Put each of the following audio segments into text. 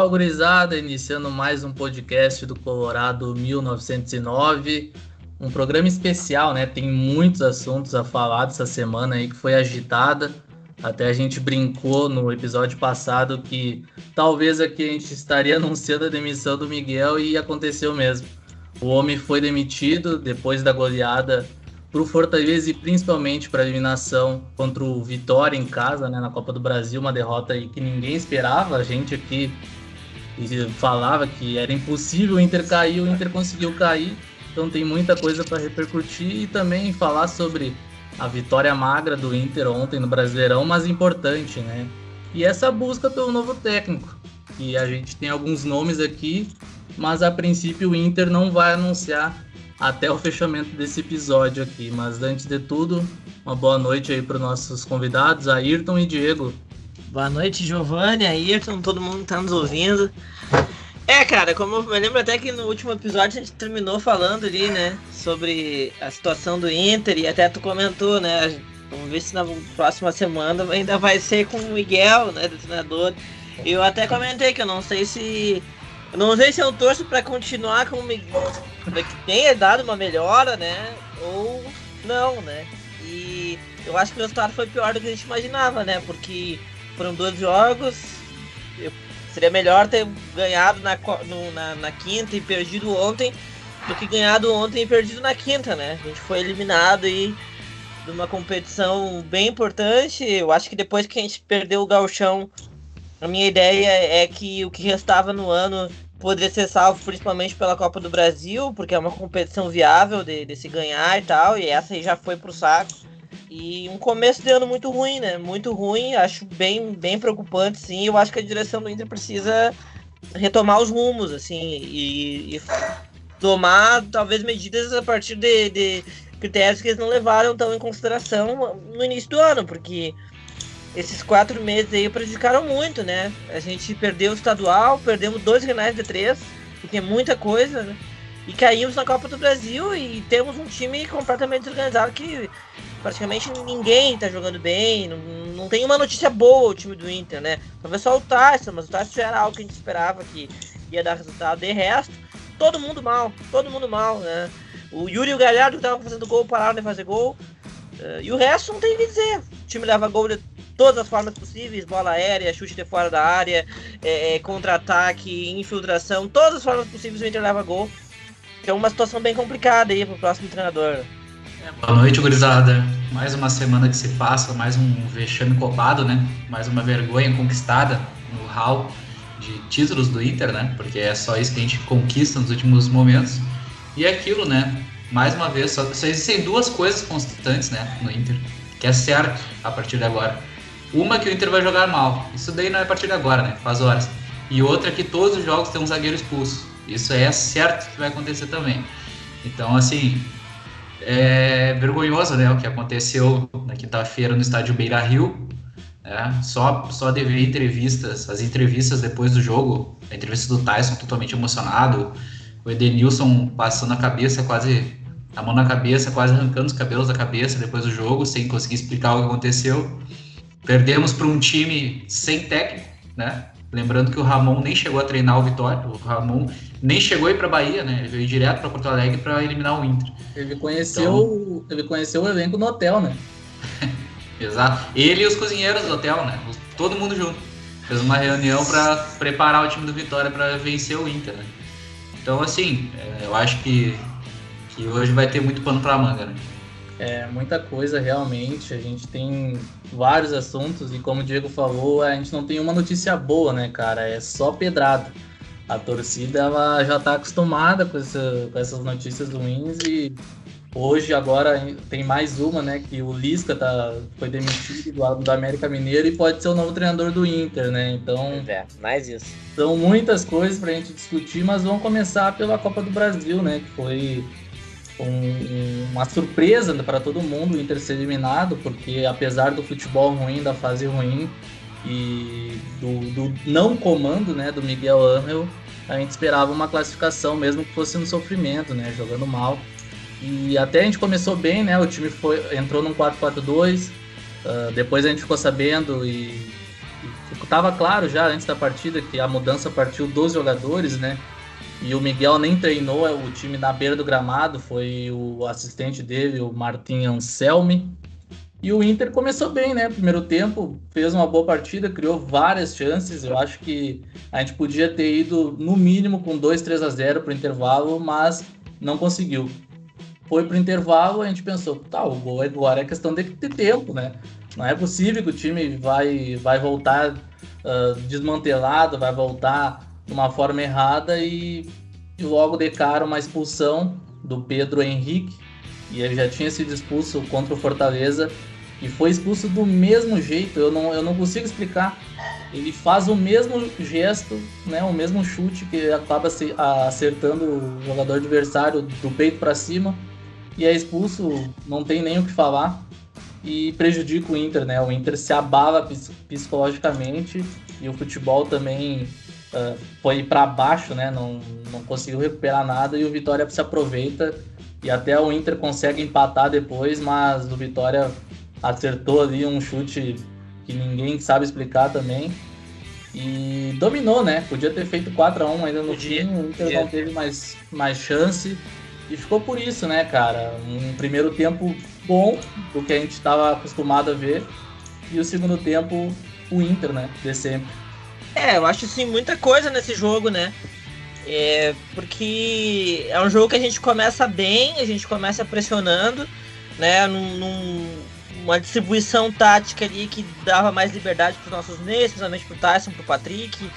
Fala gurizada, iniciando mais um podcast do Colorado 1909, um programa especial, né? Tem muitos assuntos a falar dessa semana aí que foi agitada. Até a gente brincou no episódio passado que talvez aqui a gente estaria anunciando a demissão do Miguel e aconteceu mesmo. O homem foi demitido depois da goleada para o Fortaleza e principalmente para a eliminação contra o Vitória em casa, né, na Copa do Brasil, uma derrota aí que ninguém esperava. A gente aqui falava que era impossível o Inter cair, o Inter conseguiu cair. Então tem muita coisa para repercutir e também falar sobre a vitória magra do Inter ontem no Brasileirão, mas importante, né? E essa busca pelo novo técnico. E a gente tem alguns nomes aqui, mas a princípio o Inter não vai anunciar até o fechamento desse episódio aqui. Mas antes de tudo, uma boa noite aí para os nossos convidados, Ayrton e Diego. Boa noite, Giovanni, Ayrton, todo mundo que tá nos ouvindo. É, cara, como eu me lembro até que no último episódio a gente terminou falando ali, né, sobre a situação do Inter e até tu comentou, né, vamos ver se na próxima semana ainda vai ser com o Miguel, né, do treinador. Eu até comentei que eu não sei se eu não sei se eu torço para continuar com o Miguel, que tenha dado uma melhora, né? Ou não, né? E eu acho que o resultado foi pior do que a gente imaginava, né? Porque foram dois jogos. Eu, seria melhor ter ganhado na, no, na, na quinta e perdido ontem do que ganhado ontem e perdido na quinta, né? A gente foi eliminado aí de uma competição bem importante. Eu acho que depois que a gente perdeu o galchão a minha ideia é que o que restava no ano poderia ser salvo principalmente pela Copa do Brasil, porque é uma competição viável de, de se ganhar e tal, e essa aí já foi pro saco. E um começo de ano muito ruim, né? Muito ruim, acho bem, bem preocupante, sim. Eu acho que a direção do Inter precisa retomar os rumos, assim, e, e tomar talvez medidas a partir de, de critérios que eles não levaram tão em consideração no início do ano, porque esses quatro meses aí prejudicaram muito, né? A gente perdeu o estadual, perdemos dois renais de três, que é muita coisa, né? E caímos na Copa do Brasil e temos um time completamente desorganizado que praticamente ninguém tá jogando bem, não, não tem uma notícia boa o time do Inter, né? Talvez só o Tyson, mas o Tyson era algo que a gente esperava que ia dar resultado. De resto, todo mundo mal, todo mundo mal, né? O Yuri e o Galhardo que estavam fazendo gol pararam de fazer gol. Uh, e o resto não tem o que dizer. O time leva gol de todas as formas possíveis, bola aérea, chute de fora da área, é, contra-ataque, infiltração, todas as formas possíveis o Inter leva gol. É uma situação bem complicada aí pro próximo treinador. É, boa noite, gurizada. Mais uma semana que se passa, mais um vexame copado, né? Mais uma vergonha conquistada no hall de títulos do Inter, né? Porque é só isso que a gente conquista nos últimos momentos. E é aquilo, né? Mais uma vez, só, só existem duas coisas constantes, né, no Inter, que é certo a partir de agora. Uma que o Inter vai jogar mal. Isso daí não é a partir de agora, né? Faz horas. E outra que todos os jogos tem um zagueiro expulso. Isso é certo que vai acontecer também. Então, assim, é vergonhoso, né? O que aconteceu na quinta-feira no estádio Beira Rio. Né? Só, só de ver entrevistas, as entrevistas depois do jogo, a entrevista do Tyson totalmente emocionado, o Edenilson passando a cabeça, quase a mão na cabeça, quase arrancando os cabelos da cabeça depois do jogo, sem conseguir explicar o que aconteceu. Perdemos para um time sem técnico, né? Lembrando que o Ramon nem chegou a treinar o Vitória, o Ramon nem chegou a ir para Bahia, né? Ele veio direto para Porto Alegre para eliminar o Inter. Ele conheceu, então... ele conheceu o elenco no hotel, né? Exato. Ele e os cozinheiros do hotel, né? Todo mundo junto. Fez uma reunião para preparar o time do Vitória para vencer o Inter, né? Então, assim, é, eu acho que, que hoje vai ter muito pano para manga, né? É muita coisa realmente. A gente tem vários assuntos e como o Diego falou, a gente não tem uma notícia boa, né, cara? É só pedrada. A torcida ela já está acostumada com, essa, com essas notícias ruins e hoje agora tem mais uma, né? Que o Lisca tá, foi demitido do, do América Mineiro e pode ser o novo treinador do Inter, né? Então. É, mais isso. São muitas coisas para a gente discutir, mas vamos começar pela Copa do Brasil, né? Que foi um, uma surpresa para todo mundo o Inter ser eliminado, porque apesar do futebol ruim, da fase ruim e do, do não comando né, do Miguel Angel, a gente esperava uma classificação, mesmo que fosse no sofrimento, né, jogando mal. E até a gente começou bem, né? O time foi, entrou num 4-4-2, uh, depois a gente ficou sabendo e, e tava claro já antes da partida que a mudança partiu dos jogadores, né? E o Miguel nem treinou é o time na beira do gramado, foi o assistente dele, o Martin Anselmi. E o Inter começou bem, né? Primeiro tempo, fez uma boa partida, criou várias chances. Eu acho que a gente podia ter ido no mínimo com 2, 3 a 0 para o intervalo, mas não conseguiu. Foi para o intervalo, a gente pensou, tá, o gol agora é questão de tempo, né? Não é possível que o time vai, vai voltar uh, desmantelado, vai voltar de uma forma errada e, logo de cara uma expulsão do Pedro Henrique. E ele já tinha sido expulso contra o Fortaleza e foi expulso do mesmo jeito. Eu não, eu não consigo explicar. Ele faz o mesmo gesto, né, o mesmo chute que acaba acertando o jogador adversário do peito para cima e é expulso. Não tem nem o que falar e prejudica o Inter, né? O Inter se abala psicologicamente e o futebol também uh, foi para baixo, né? Não, não conseguiu recuperar nada e o Vitória se aproveita e até o Inter consegue empatar depois, mas o Vitória acertou ali um chute que ninguém sabe explicar também. E dominou, né? Podia ter feito 4 a 1 ainda no fim, o Inter não teve mais, mais chance. E ficou por isso, né, cara? Um primeiro tempo bom, do que a gente estava acostumado a ver. E o segundo tempo, o Inter, né? De sempre. É, eu acho assim, muita coisa nesse jogo, né? É, porque é um jogo que a gente começa bem, a gente começa pressionando, né? Num, num uma distribuição tática ali que dava mais liberdade para os nossos meios, principalmente para o Tyson, para o Patrick,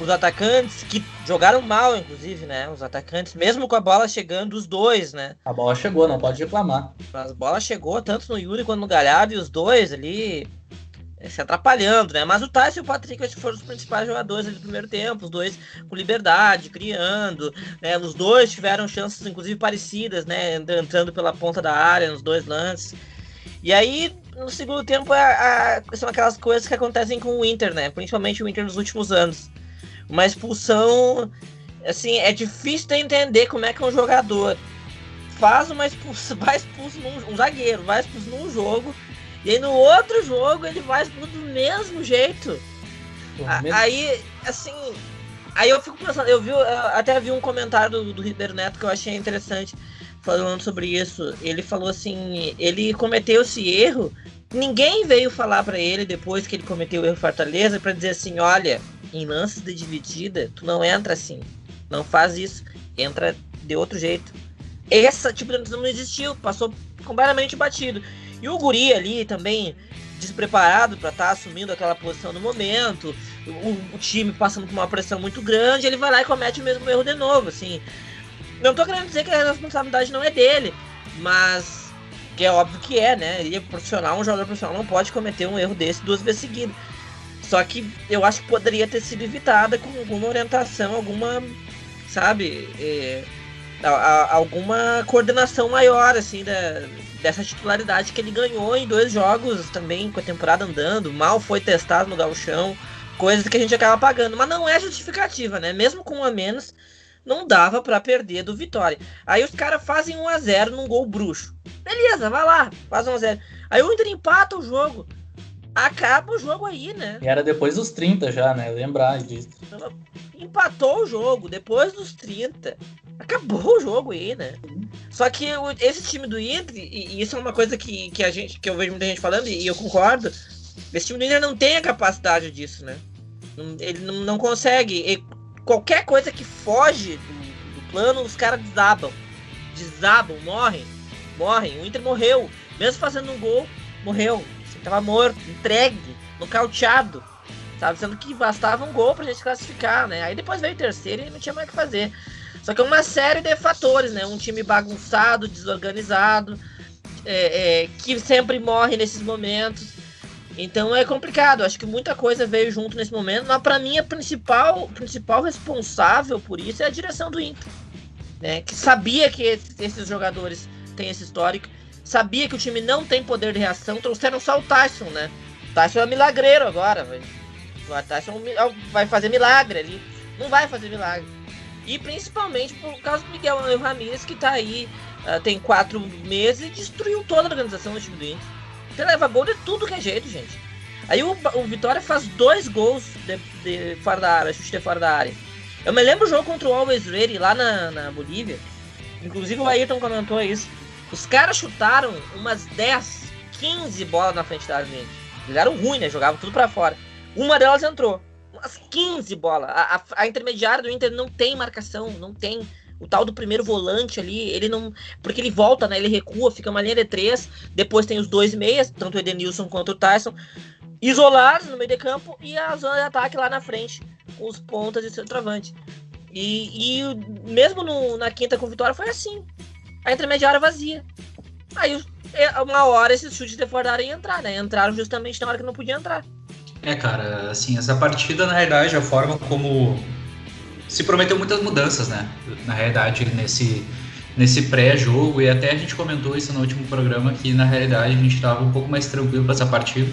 os atacantes que jogaram mal, inclusive, né? Os atacantes, mesmo com a bola chegando, os dois, né? A bola chegou, não pode reclamar. A bola chegou tanto no Yuri quanto no Galhardo e os dois ali se atrapalhando, né? Mas o Tyson e o Patrick acho que foram os principais jogadores do primeiro tempo, os dois com liberdade, criando, né? Os dois tiveram chances, inclusive, parecidas, né? Entrando pela ponta da área nos dois lances. E aí, no segundo tempo, a, a, são aquelas coisas que acontecem com o Inter, né? Principalmente o Inter nos últimos anos. Uma expulsão, assim, é difícil de entender como é que um jogador faz uma expulsão, vai expulso num, um zagueiro, vai expulso num jogo, e aí no outro jogo ele expulso do mesmo jeito. Aí, assim, aí eu fico pensando, eu vi, eu até vi um comentário do, do Ribeiro Neto que eu achei interessante falando sobre isso. Ele falou assim: ele cometeu esse erro. Ninguém veio falar para ele depois que ele cometeu o erro Fortaleza para dizer assim: olha, em lances de dividida, tu não entra assim. Não faz isso. Entra de outro jeito. Essa tipo de não existiu, passou completamente batido. E o Guri ali também, despreparado para estar tá assumindo aquela posição no momento, o, o, time passando por uma pressão muito grande, ele vai lá e comete o mesmo erro de novo, assim. Não tô querendo dizer que a responsabilidade não é dele, mas que é óbvio que é, né? Ele é profissional, um jogador profissional não pode cometer um erro desse duas vezes seguidas. Só que eu acho que poderia ter sido evitada com alguma orientação, alguma, sabe, é, a, a, alguma coordenação maior, assim, da, dessa titularidade que ele ganhou em dois jogos também, com a temporada andando, mal foi testado no gauchão, coisas que a gente acaba pagando, mas não é justificativa, né? Mesmo com um a menos, não dava para perder do Vitória. Aí os caras fazem 1 a 0 num gol bruxo. Beleza, vai lá, faz 1 a 0. Aí o Inter empata o jogo. Acaba o jogo aí, né? E era depois dos 30 já, né? Lembrar disso. Empatou o jogo depois dos 30. Acabou o jogo aí, né? Só que esse time do Inter, e isso é uma coisa que, que a gente que eu vejo muita gente falando, e eu concordo, esse time do Inter não tem a capacidade disso, né? Ele não, não consegue qualquer coisa que foge do, do plano, os caras desabam. Desabam, morrem. Morrem. O Inter morreu. Mesmo fazendo um gol, morreu. Tava morto, entregue, nocauteado. Sabe? Sendo que bastava um gol pra gente classificar, né? Aí depois veio o terceiro e não tinha mais o que fazer. Só que é uma série de fatores, né? Um time bagunçado, desorganizado, é, é, que sempre morre nesses momentos. Então é complicado. Acho que muita coisa veio junto nesse momento. Mas para mim a principal, principal responsável por isso é a direção do Inter, né? Que sabia que esses jogadores têm esse histórico, sabia que o time não tem poder de reação. Trouxeram só o Tyson, né? O Tyson é milagreiro agora. O Tyson é vai fazer milagre ali. Não vai fazer milagre. E principalmente por causa do Miguel Ramírez que tá aí uh, tem quatro meses e destruiu toda a organização do time do Inter. Você leva gol de tudo que é jeito, gente. Aí o, o Vitória faz dois gols de, de fora da área, chute de fora da área. Eu me lembro o jogo contra o Always Ready lá na, na Bolívia. Inclusive o Ayrton comentou isso. Os caras chutaram umas 10, 15 bolas na frente da área. Eles eram ruins, né? Jogavam tudo para fora. Uma delas entrou. Umas 15 bolas. A, a, a intermediária do Inter não tem marcação, não tem o tal do primeiro volante ali, ele não. Porque ele volta, né? Ele recua, fica uma linha de três. Depois tem os dois meias, tanto o Edenilson quanto o Tyson, isolados no meio de campo e a zona de ataque lá na frente, com os pontas e centroavante. E, e mesmo no, na quinta com vitória foi assim. A intermediária vazia. Aí é, uma hora esses chutes de fora da área iam entrar, né? Entraram justamente na hora que não podia entrar. É, cara, assim, essa partida, na realidade, a forma como se prometeu muitas mudanças, né? Na realidade, nesse, nesse pré-jogo, e até a gente comentou isso no último programa, que na realidade a gente estava um pouco mais tranquilo para essa partida.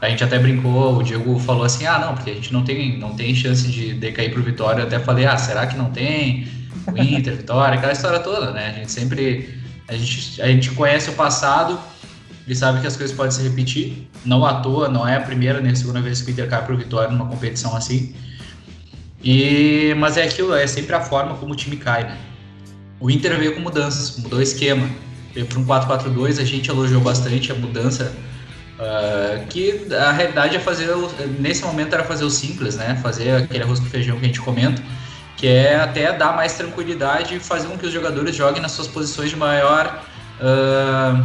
A gente até brincou, o Diego falou assim, ah, não, porque a gente não tem, não tem chance de decair pro Vitória. Eu até falei, ah, será que não tem? O Inter, Vitória, aquela história toda, né? A gente sempre, a gente, a gente conhece o passado e sabe que as coisas podem se repetir. Não à toa, não é a primeira nem a segunda vez que o Inter cai pro Vitória numa competição assim. E, mas é aquilo, é sempre a forma como o time cai, né? O Inter veio com mudanças, mudou o esquema. Veio para um 4-4-2, a gente elogiou bastante a mudança. Uh, que a realidade é fazer, nesse momento era fazer o simples, né? Fazer aquele arroz com feijão que a gente comenta, que é até dar mais tranquilidade e fazer com que os jogadores joguem nas suas posições de maior uh,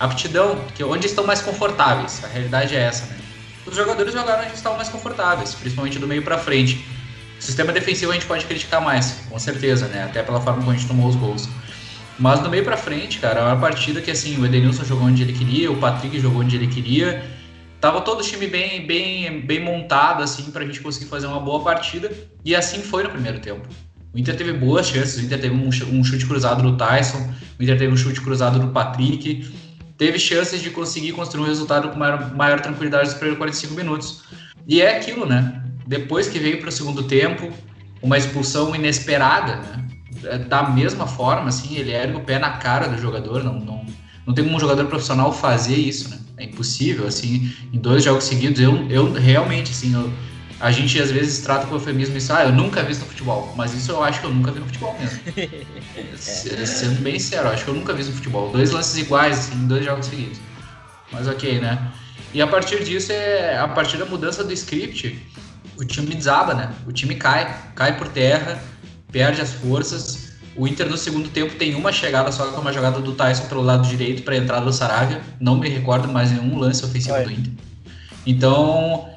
aptidão, que onde estão mais confortáveis. A realidade é essa, né? Os jogadores jogaram onde estavam mais confortáveis, principalmente do meio para frente. O sistema defensivo a gente pode criticar mais, com certeza, né? Até pela forma como a gente tomou os gols. Mas do meio para frente, cara, é uma partida que assim, o Edenilson jogou onde ele queria, o Patrick jogou onde ele queria. Tava todo o time bem, bem, bem montado, assim, pra gente conseguir fazer uma boa partida. E assim foi no primeiro tempo. O Inter teve boas chances, o Inter teve um, um chute cruzado do Tyson, o Inter teve um chute cruzado do Patrick. Teve chances de conseguir construir um resultado com maior, maior tranquilidade nos primeiros 45 minutos. E é aquilo, né? Depois que veio para o segundo tempo, uma expulsão inesperada, né? É, da mesma forma, assim, ele ergue o pé na cara do jogador, não, não, não tem como um jogador profissional fazer isso, né? É impossível, assim, em dois jogos seguidos, eu, eu realmente, assim, eu, a gente às vezes trata com eufemismo isso, ah, eu nunca vi no futebol, mas isso eu acho que eu nunca vi no futebol mesmo. é. Sendo bem sério, eu acho que eu nunca vi no futebol. Dois lances iguais, assim, em dois jogos seguidos. Mas ok, né? E a partir disso, é a partir da mudança do script, o time desaba, né? O time cai, cai por terra, perde as forças. O Inter no segundo tempo tem uma chegada só com uma jogada do Tyson pelo lado direito para a entrada do Saravia. Não me recordo mais nenhum lance ofensivo do Inter. Então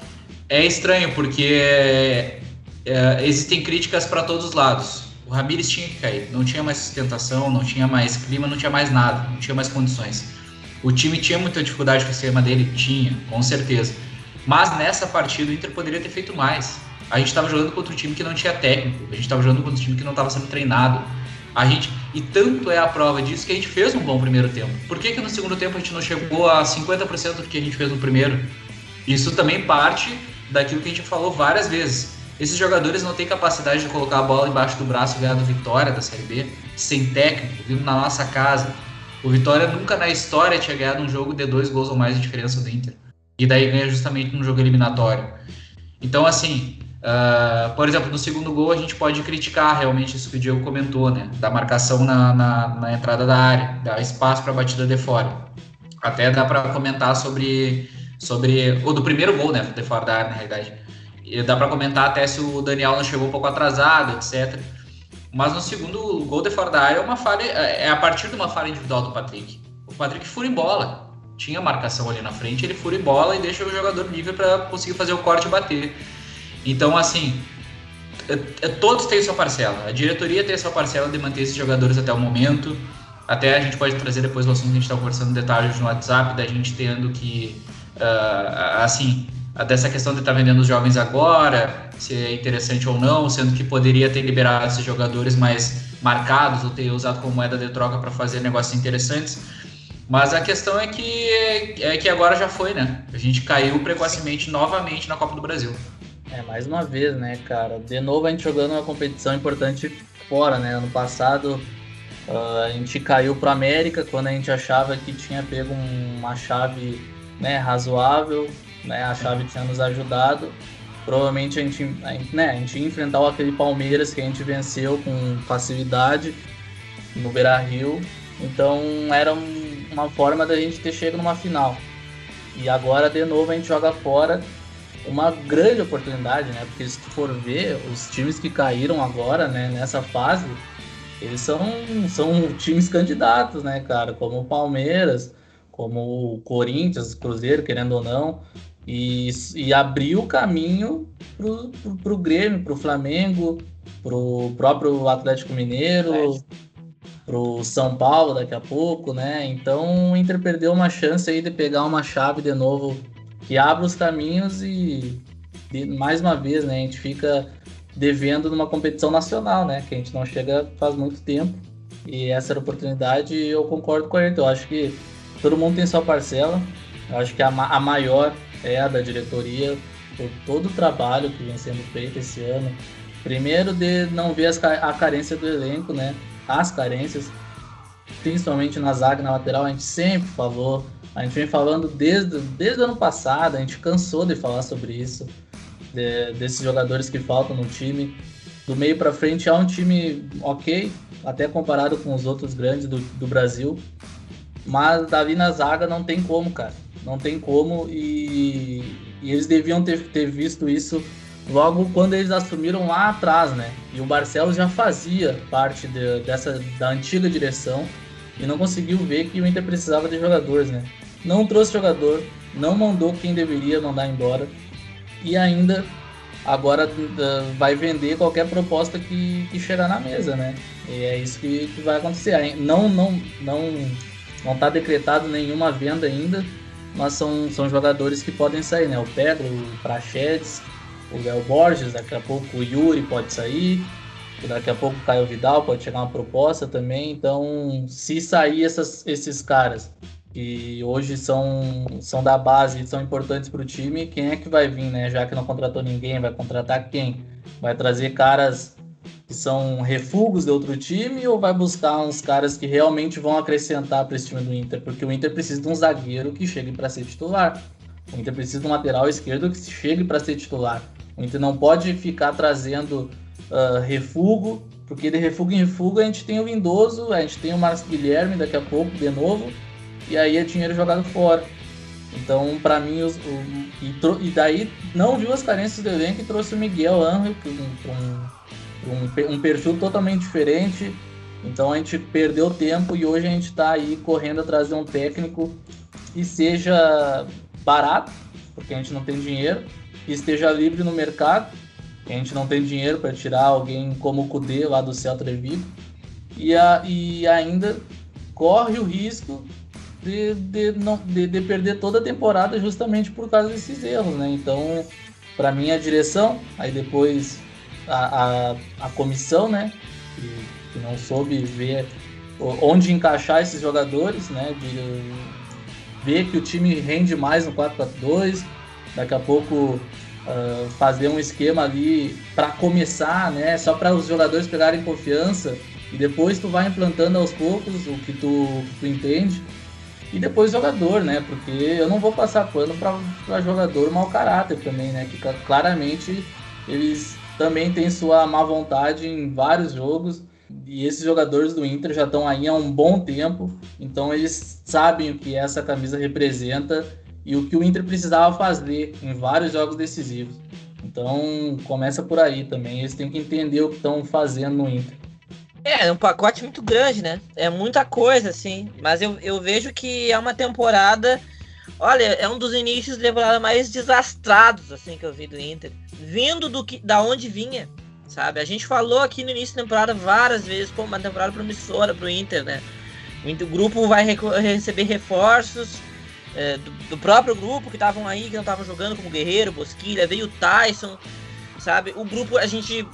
é estranho porque é, existem críticas para todos os lados. O Ramires tinha que cair, não tinha mais sustentação, não tinha mais clima, não tinha mais nada, não tinha mais condições. O time tinha muita dificuldade com o esquema dele? Tinha, com certeza. Mas nessa partida o Inter poderia ter feito mais. A gente estava jogando contra um time que não tinha técnico, a gente estava jogando contra um time que não estava sendo treinado. A gente e tanto é a prova disso que a gente fez um bom primeiro tempo. Por que, que no segundo tempo a gente não chegou a 50% do que a gente fez no primeiro? Isso também parte daquilo que a gente falou várias vezes. Esses jogadores não têm capacidade de colocar a bola embaixo do braço e ganhar do Vitória da Série B, sem técnico, vindo na nossa casa. O Vitória nunca na história tinha ganhado um jogo de dois gols ou mais de diferença do Inter e daí ganha justamente no jogo eliminatório. Então, assim, uh, por exemplo, no segundo gol a gente pode criticar realmente isso que o Diego comentou, né? Da marcação na, na, na entrada da área, dar espaço para a batida de fora. Até dá para comentar sobre, sobre. Ou do primeiro gol, né? De fora da área, na realidade. E dá para comentar até se o Daniel não chegou um pouco atrasado, etc. Mas no segundo gol de fora da área é uma falha, é a partir de uma falha individual do Patrick. O Patrick fura em bola tinha marcação ali na frente, ele fura e bola e deixa o jogador livre para conseguir fazer o corte e bater. Então, assim, é, é, todos têm sua parcela. A diretoria tem sua parcela de manter esses jogadores até o momento. Até a gente pode trazer depois o assunto que a gente está conversando detalhes no WhatsApp, da gente tendo que, uh, assim, dessa questão de estar tá vendendo os jovens agora, se é interessante ou não, sendo que poderia ter liberado esses jogadores mais marcados ou ter usado como moeda de troca para fazer negócios interessantes. Mas a questão é que, é que agora já foi, né? A gente caiu precocemente novamente na Copa do Brasil. É, mais uma vez, né, cara? De novo a gente jogando uma competição importante fora, né? Ano passado uh, a gente caiu para América quando a gente achava que tinha pego uma chave né, razoável né? A chave tinha nos ajudado. Provavelmente a gente, né, a gente ia enfrentar aquele Palmeiras que a gente venceu com facilidade no Beira Rio. Então era um, uma forma da gente ter chegado numa final. E agora de novo a gente joga fora uma grande oportunidade, né? Porque se tu for ver, os times que caíram agora, né, nessa fase, eles são, são times candidatos, né, cara? Como o Palmeiras, como o Corinthians, Cruzeiro, querendo ou não. E, e abriu o caminho pro, pro, pro Grêmio, pro Flamengo, pro próprio Atlético Mineiro, é. pro São Paulo daqui a pouco, né? Então o Inter perdeu uma chance aí de pegar uma chave de novo que abre os caminhos e, e mais uma vez, né, a gente fica devendo numa competição nacional, né? Que a gente não chega faz muito tempo. E essa era a oportunidade e eu concordo com ele. Eu acho que todo mundo tem sua parcela. Eu acho que a, a maior é a da diretoria por todo o trabalho que vem sendo feito esse ano. Primeiro de não ver as, a carência do elenco, né? As carências, principalmente na zaga, na lateral, a gente sempre falou. A gente vem falando desde, desde o ano passado, a gente cansou de falar sobre isso de, desses jogadores que faltam no time. Do meio para frente é um time ok, até comparado com os outros grandes do, do Brasil. Mas Davi na zaga não tem como, cara. Não tem como e, e eles deviam ter, ter visto isso logo quando eles assumiram lá atrás, né? E o Barcelos já fazia parte de, dessa da antiga direção e não conseguiu ver que o Inter precisava de jogadores, né? Não trouxe jogador, não mandou quem deveria mandar embora e ainda agora uh, vai vender qualquer proposta que, que chegar na mesa, né? E é isso que, que vai acontecer. Não, não, não, não está decretado nenhuma venda ainda, mas são, são jogadores que podem sair, né? O Pedro, o Prachedes, o Léo Borges, daqui a pouco o Yuri pode sair, daqui a pouco o Caio Vidal pode chegar uma proposta também. Então, se sair essas, esses caras que hoje são, são da base são importantes para o time, quem é que vai vir, né? Já que não contratou ninguém, vai contratar quem? Vai trazer caras que são refugos de outro time ou vai buscar uns caras que realmente vão acrescentar para esse time do Inter? Porque o Inter precisa de um zagueiro que chegue para ser titular. O Inter precisa de um lateral esquerdo que chegue para ser titular. O Inter não pode ficar trazendo uh, refugo, porque de refugo em refugo a gente tem o Lindoso, a gente tem o Marcos Guilherme daqui a pouco de novo e aí é dinheiro jogado fora. Então, para mim, os, o, e, e, daí não viu as carências do elenco e trouxe o Miguel Angel, um, um, um, perfil totalmente diferente. Então a gente perdeu tempo e hoje a gente está aí correndo atrás de um técnico que seja barato, porque a gente não tem dinheiro, que esteja livre no mercado, a gente não tem dinheiro para tirar alguém como o Kudê lá do Celta de Vigo, e, a, e ainda corre o risco de, de, não, de, de, perder toda a temporada justamente por causa desses erros, né? Então, para mim, a direção, aí depois a, a, a comissão, né? Que, que, não soube ver onde encaixar esses jogadores, né? De ver que o time rende mais no 4-4-2, daqui a pouco uh, fazer um esquema ali para começar, né? Só para os jogadores pegarem confiança e depois tu vai implantando aos poucos o que tu, tu entende. E depois jogador, né? Porque eu não vou passar pano para jogador mau caráter também, né? Que claramente eles também têm sua má vontade em vários jogos. E esses jogadores do Inter já estão aí há um bom tempo, então eles sabem o que essa camisa representa e o que o Inter precisava fazer em vários jogos decisivos. Então começa por aí também, eles têm que entender o que estão fazendo no Inter. É, é um pacote muito grande, né? É muita coisa, assim. Mas eu, eu vejo que é uma temporada. Olha, é um dos inícios de temporada mais desastrados, assim, que eu vi do Inter. Vindo do que, da onde vinha, sabe? A gente falou aqui no início da temporada várias vezes, pô, uma temporada promissora pro Inter, né? O grupo vai receber reforços é, do, do, próprio grupo que estavam aí, que não estavam jogando, como Guerreiro, Bosquilha, veio o Tyson, sabe? O grupo, a gente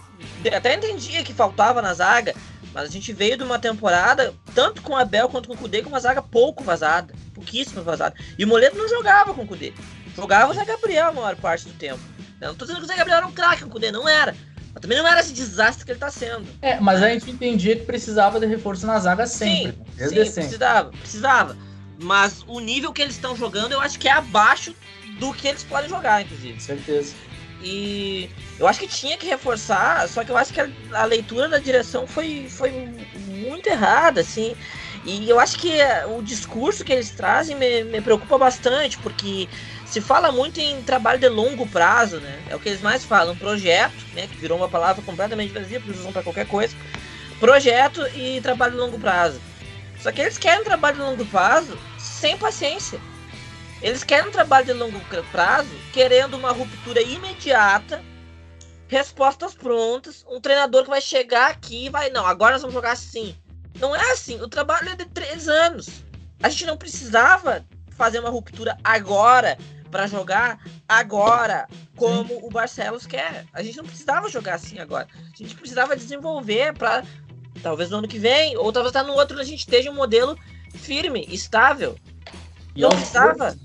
até entendia que faltava na zaga, mas a gente veio de uma temporada, tanto com Abel quanto com o Kudê, com uma zaga pouco vazada. Pouquíssimo vazada. E o Moledo não jogava com o Kudê. Jogava o Zé Gabriel a maior parte do tempo. Eu não tô dizendo que o Zé Gabriel era um craque, o Kudê não era. Mas também não era esse desastre que ele tá sendo. É, mas a gente entendia que precisava de reforço na zaga sempre. Sim, sim sempre. precisava, precisava. Mas o nível que eles estão jogando, eu acho que é abaixo do que eles podem jogar, inclusive. Certeza. E eu acho que tinha que reforçar, só que eu acho que a, a leitura da direção foi, foi muito errada, assim. E eu acho que o discurso que eles trazem me, me preocupa bastante, porque se fala muito em trabalho de longo prazo, né? É o que eles mais falam, projeto, né? Que virou uma palavra completamente vazia, porque eles usam para qualquer coisa. Projeto e trabalho de longo prazo. Só que eles querem trabalho de longo prazo sem paciência. Eles querem um trabalho de longo prazo, querendo uma ruptura imediata, respostas prontas, um treinador que vai chegar aqui e vai, não, agora nós vamos jogar assim. Não é assim, o trabalho é de três anos. A gente não precisava fazer uma ruptura agora para jogar agora, como o Barcelos quer. A gente não precisava jogar assim agora. A gente precisava desenvolver para talvez no ano que vem, ou talvez tá no outro a gente esteja um modelo firme, estável. E não precisava.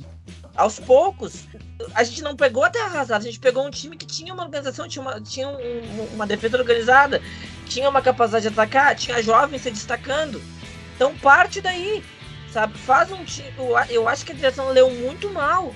Aos poucos, a gente não pegou até arrasado, a gente pegou um time que tinha uma organização, tinha uma, tinha um, uma defesa organizada, tinha uma capacidade de atacar, tinha jovens se destacando. Então parte daí, sabe? Faz um time. Eu acho que a direção leu muito mal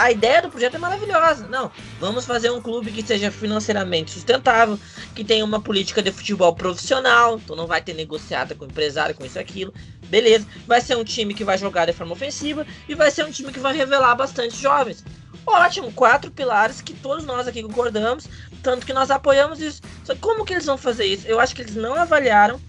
a ideia do projeto é maravilhosa. Não, vamos fazer um clube que seja financeiramente sustentável, que tenha uma política de futebol profissional, então não vai ter negociada com o empresário, com isso e aquilo. Beleza. Vai ser um time que vai jogar de forma ofensiva e vai ser um time que vai revelar bastante jovens. Ótimo, quatro pilares que todos nós aqui concordamos, tanto que nós apoiamos isso. Só que como que eles vão fazer isso? Eu acho que eles não avaliaram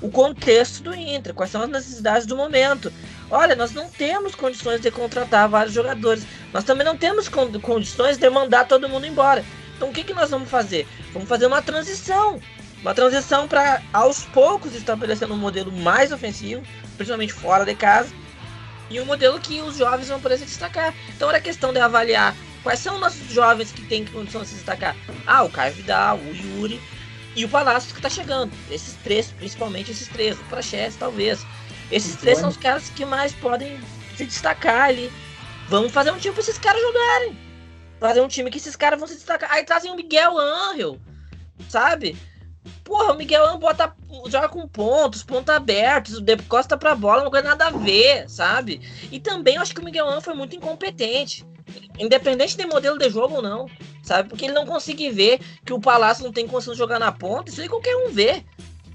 o contexto do Inter, quais são as necessidades do momento. Olha, nós não temos condições de contratar vários jogadores. Nós também não temos condições de mandar todo mundo embora. Então o que, que nós vamos fazer? Vamos fazer uma transição. Uma transição para, aos poucos, estabelecer um modelo mais ofensivo, principalmente fora de casa, e um modelo que os jovens vão poder se destacar. Então era questão de avaliar quais são os nossos jovens que têm condição de se destacar. Ah, o Caio Vidal, o Yuri e o Palácio que está chegando. Esses três, principalmente esses três. O Praxés, talvez. Esses três são os caras que mais podem se destacar ali. Vamos fazer um time para esses caras jogarem. Fazer um time que esses caras vão se destacar. Aí trazem o Miguel Angel, sabe? Porra, o Miguel Angel bota, joga com pontos, pontos abertos, Costa pra bola, não tem nada a ver, sabe? E também eu acho que o Miguel Angel foi muito incompetente. Independente de modelo de jogo ou não, sabe? Porque ele não consegue ver que o Palácio não tem condição de jogar na ponta, isso aí qualquer um vê,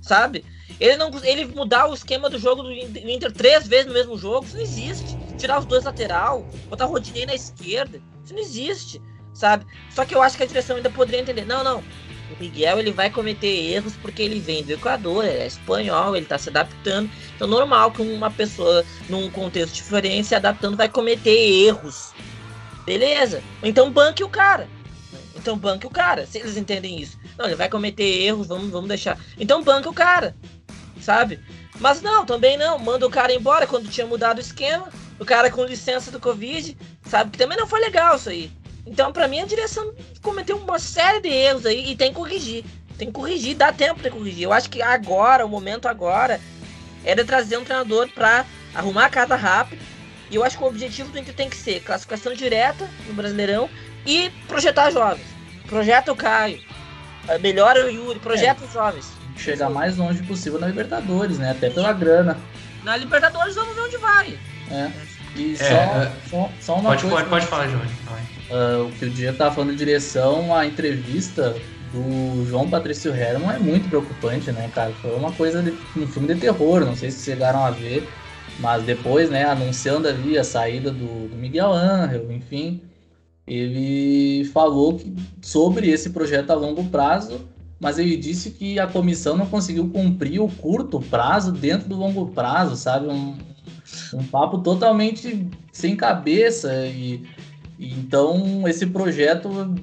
sabe? Ele não ele mudar o esquema do jogo do Inter três vezes no mesmo jogo, isso não existe. Tirar os dois lateral, botar Rodinei na esquerda, isso não existe, sabe? Só que eu acho que a direção ainda poderia entender. Não, não. O Miguel ele vai cometer erros porque ele vem do Equador, ele é espanhol, ele tá se adaptando. Então normal que uma pessoa num contexto diferente se adaptando vai cometer erros. Beleza? Então banque o cara. Então banque o cara, se eles entendem isso. Não, ele vai cometer erros, vamos, vamos deixar. Então banque o cara sabe? Mas não, também não. Manda o cara embora quando tinha mudado o esquema. O cara com licença do Covid, sabe? Que também não foi legal isso aí. Então, para mim, a direção cometeu uma série de erros aí e tem que corrigir. Tem que corrigir, dá tempo de corrigir. Eu acho que agora, o momento agora, é de trazer um treinador para arrumar a casa rápido. E eu acho que o objetivo do Inter tem que ser classificação direta no Brasileirão e projetar jovens. Projeta o Caio, melhora o Yuri, projeta é. os jovens chegar mais longe possível na Libertadores, né? Até pela grana. Na Libertadores vamos ver onde vai. É. E é, só, é, só, só, uma pode, coisa. Pode, pode falar, João. Uh, o que o dia tava falando de direção, a entrevista do João Patrício Herman é muito preocupante, né, cara? Foi uma coisa de um filme de terror, não sei se chegaram a ver, mas depois, né, anunciando ali a saída do, do Miguel Angel, enfim, ele falou que, sobre esse projeto a longo prazo mas ele disse que a comissão não conseguiu cumprir o curto prazo dentro do longo prazo, sabe? Um, um papo totalmente sem cabeça e, então esse projeto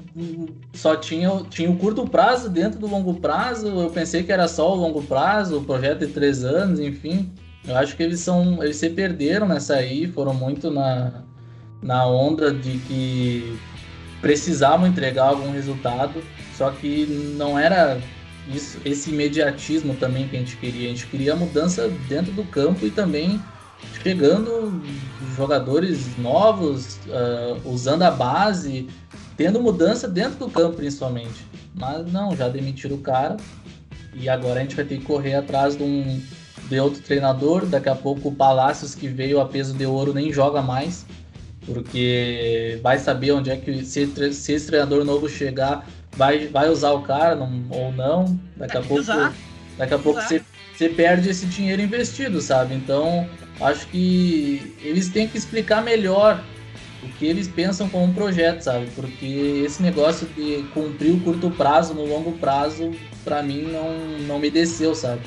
só tinha, tinha o curto prazo dentro do longo prazo. Eu pensei que era só o longo prazo, o projeto de três anos, enfim. Eu acho que eles são, eles se perderam nessa aí, foram muito na, na onda de que precisavam entregar algum resultado só que não era isso, esse imediatismo também que a gente queria. A gente queria mudança dentro do campo e também chegando jogadores novos, uh, usando a base, tendo mudança dentro do campo principalmente. Mas não, já demitiram o cara e agora a gente vai ter que correr atrás de um de outro treinador. Daqui a pouco o Palácios que veio a peso de ouro nem joga mais. porque vai saber onde é que se, se esse treinador novo chegar, vai, vai usar o cara não, ou não. Daqui a pouco, daqui a pouco você, você perde esse dinheiro investido, sabe? Então, acho que eles têm que explicar melhor o que eles pensam como um projeto, sabe? Porque esse negócio de cumprir o curto prazo no longo prazo, para mim não, não me desceu, sabe?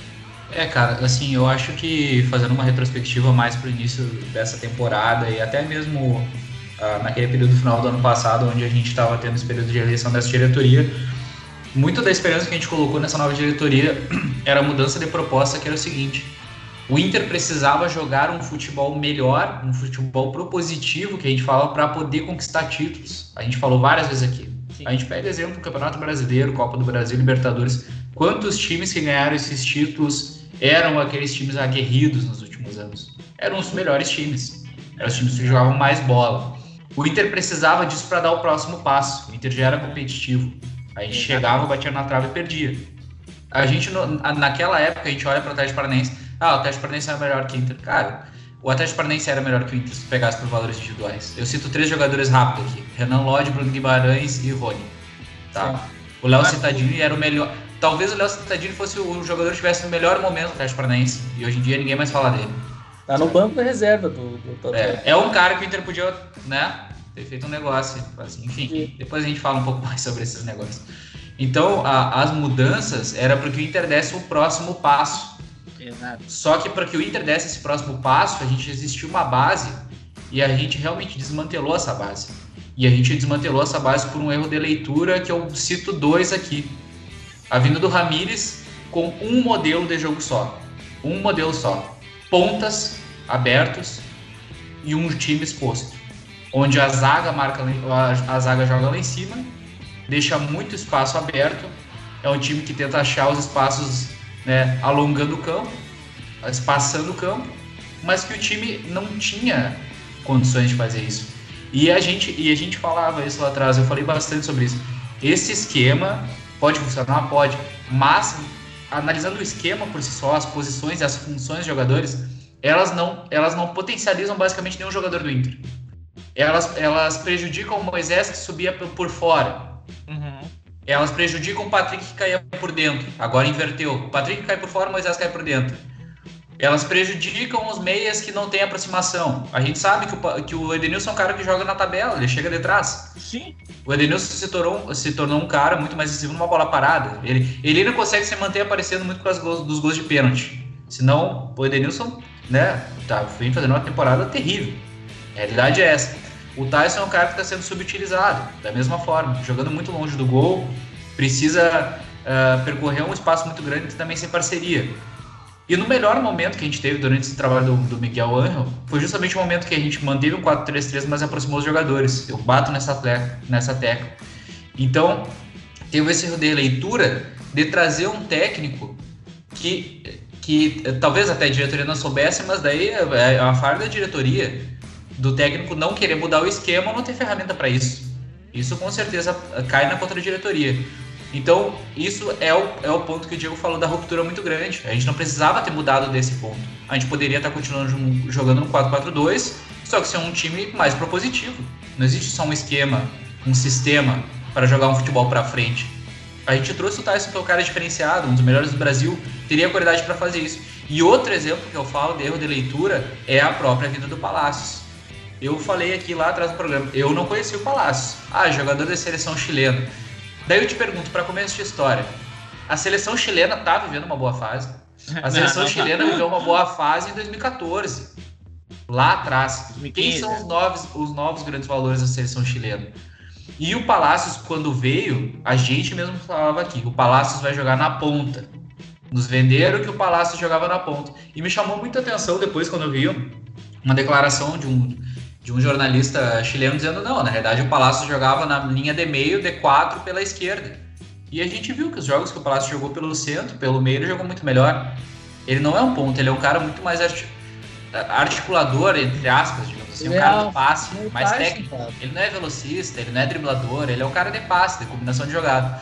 É, cara, assim, eu acho que fazendo uma retrospectiva mais pro início dessa temporada e até mesmo ah, naquele período final do ano passado, onde a gente estava tendo esse período de eleição dessa diretoria, muito da esperança que a gente colocou nessa nova diretoria era a mudança de proposta, que era o seguinte: o Inter precisava jogar um futebol melhor, um futebol propositivo, que a gente fala, para poder conquistar títulos. A gente falou várias vezes aqui. Sim. A gente pega exemplo do Campeonato Brasileiro, Copa do Brasil, Libertadores. Quantos times que ganharam esses títulos eram aqueles times aguerridos nos últimos anos? Eram os melhores times. Eram os times que jogavam mais bola. O Inter precisava disso para dar o próximo passo. O Inter já era competitivo. A gente chegava, batia na trave e perdia. A gente, naquela época, a gente olha para o Atlético Paranaense ah, o Atlético Paranaense era melhor que o Inter. Cara, o Atlético Paranaense era melhor que o Inter se pegasse por valores individuais. Eu cito três jogadores rápidos aqui: Renan Lodge, Bruno Guimarães e Rony. Tá? Sim. O Léo Cittadini era o melhor. Talvez o Léo Cittadini fosse o jogador que tivesse no melhor momento do Atlético Paranaense. E hoje em dia ninguém mais fala dele. Tá no banco da reserva do, do é, é um cara que o Inter podia, né, ter feito um negócio. Assim, enfim, Sim. depois a gente fala um pouco mais sobre esses negócios. Então, a, as mudanças era para que o Inter desse o próximo passo Exato. Só que para que o Inter desse esse próximo passo, a gente existiu uma base e a gente realmente desmantelou essa base. E a gente desmantelou essa base por um erro de leitura que eu cito dois aqui. A vinda do Ramires com um modelo de jogo só. Um modelo só. Pontas abertos e um time exposto. Onde a zaga marca a zaga joga lá em cima, deixa muito espaço aberto. É um time que tenta achar os espaços né, alongando o campo, espaçando o campo, mas que o time não tinha condições de fazer isso. E a gente, e a gente falava isso lá atrás, eu falei bastante sobre isso. Esse esquema pode funcionar? Pode, mas analisando o esquema por si só, as posições e as funções dos jogadores, elas não, elas não potencializam basicamente nenhum jogador do Inter. Elas, elas prejudicam o Moisés que subia por fora. Uhum elas prejudicam o Patrick que caía por dentro. Agora inverteu. O Patrick cai por fora, o Moisés cai por dentro. Elas prejudicam os meias que não têm aproximação. A gente sabe que o, que o Edenilson é um cara que joga na tabela, ele chega de trás. Sim. O Edenilson se tornou, se tornou um cara muito mais decisivo numa bola parada. Ele, ele ainda consegue se manter aparecendo muito com as gols, dos gols de pênalti. Senão, o Edenilson, né, tá, vem fazendo uma temporada terrível. A realidade é essa. O Tyson é um cara que está sendo subutilizado, da mesma forma, jogando muito longe do gol, precisa uh, percorrer um espaço muito grande também sem parceria. E no melhor momento que a gente teve durante esse trabalho do, do Miguel Angel, foi justamente o momento que a gente manteve o 4-3-3, mas aproximou os jogadores. Eu bato nessa, tecla, nessa tecla. Então, teve esse erro de leitura de trazer um técnico que, que talvez até a diretoria não soubesse, mas daí é, é uma falha da diretoria do técnico não querer mudar o esquema ou não ter ferramenta para isso. Isso com certeza cai na contra-diretoria. Então, isso é o, é o ponto que o Diego falou da ruptura muito grande. A gente não precisava ter mudado desse ponto. A gente poderia estar continuando jogando no 4-4-2, só que ser um time mais propositivo. Não existe só um esquema, um sistema para jogar um futebol para frente. A gente trouxe o Tyson, que é o cara diferenciado, um dos melhores do Brasil, teria qualidade para fazer isso. E outro exemplo que eu falo de erro de leitura é a própria vida do Palácios. Eu falei aqui lá atrás do programa, eu não conheci o Palácio. Ah, jogador da seleção chilena. Daí eu te pergunto, para começo de história, a seleção chilena tá vivendo uma boa fase. A seleção não, não, chilena não. viveu uma boa fase em 2014. Lá atrás. 2015, Quem são os novos, os novos grandes valores da seleção chilena? E o Palácios, quando veio, a gente mesmo falava aqui, o Palácios vai jogar na ponta. Nos venderam que o Palácio jogava na ponta. E me chamou muita atenção depois quando eu vi uma declaração de um, de um jornalista chileno dizendo não, na verdade o Palácio jogava na linha de meio, de 4 pela esquerda. E a gente viu que os jogos que o Palácio jogou pelo centro, pelo meio, ele jogou muito melhor. Ele não é um ponto, ele é um cara muito mais articulador, entre aspas, digamos assim, um cara é de passe, mais técnico. Ele não é velocista, ele não é driblador, ele é um cara de passe, de combinação de jogada.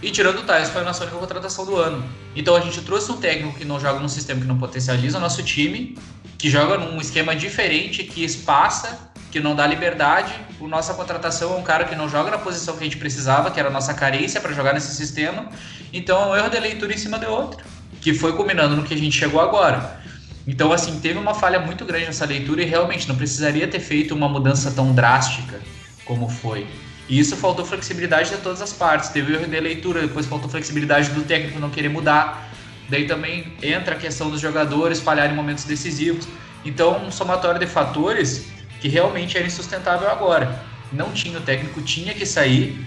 E tirando o Thais, foi a nossa única contratação do ano. Então a gente trouxe um técnico que não joga num sistema que não potencializa o nosso time, que joga num esquema diferente, que espaça, que não dá liberdade. O nossa contratação é um cara que não joga na posição que a gente precisava, que era a nossa carência para jogar nesse sistema. Então é um erro de leitura em cima de outro, que foi culminando no que a gente chegou agora. Então, assim, teve uma falha muito grande nessa leitura e realmente não precisaria ter feito uma mudança tão drástica como foi. E isso faltou flexibilidade de todas as partes. Teve o erro de leitura, depois faltou flexibilidade do técnico não querer mudar. Daí também entra a questão dos jogadores falharem em momentos decisivos. Então, um somatório de fatores que realmente era insustentável agora. Não tinha, o técnico tinha que sair.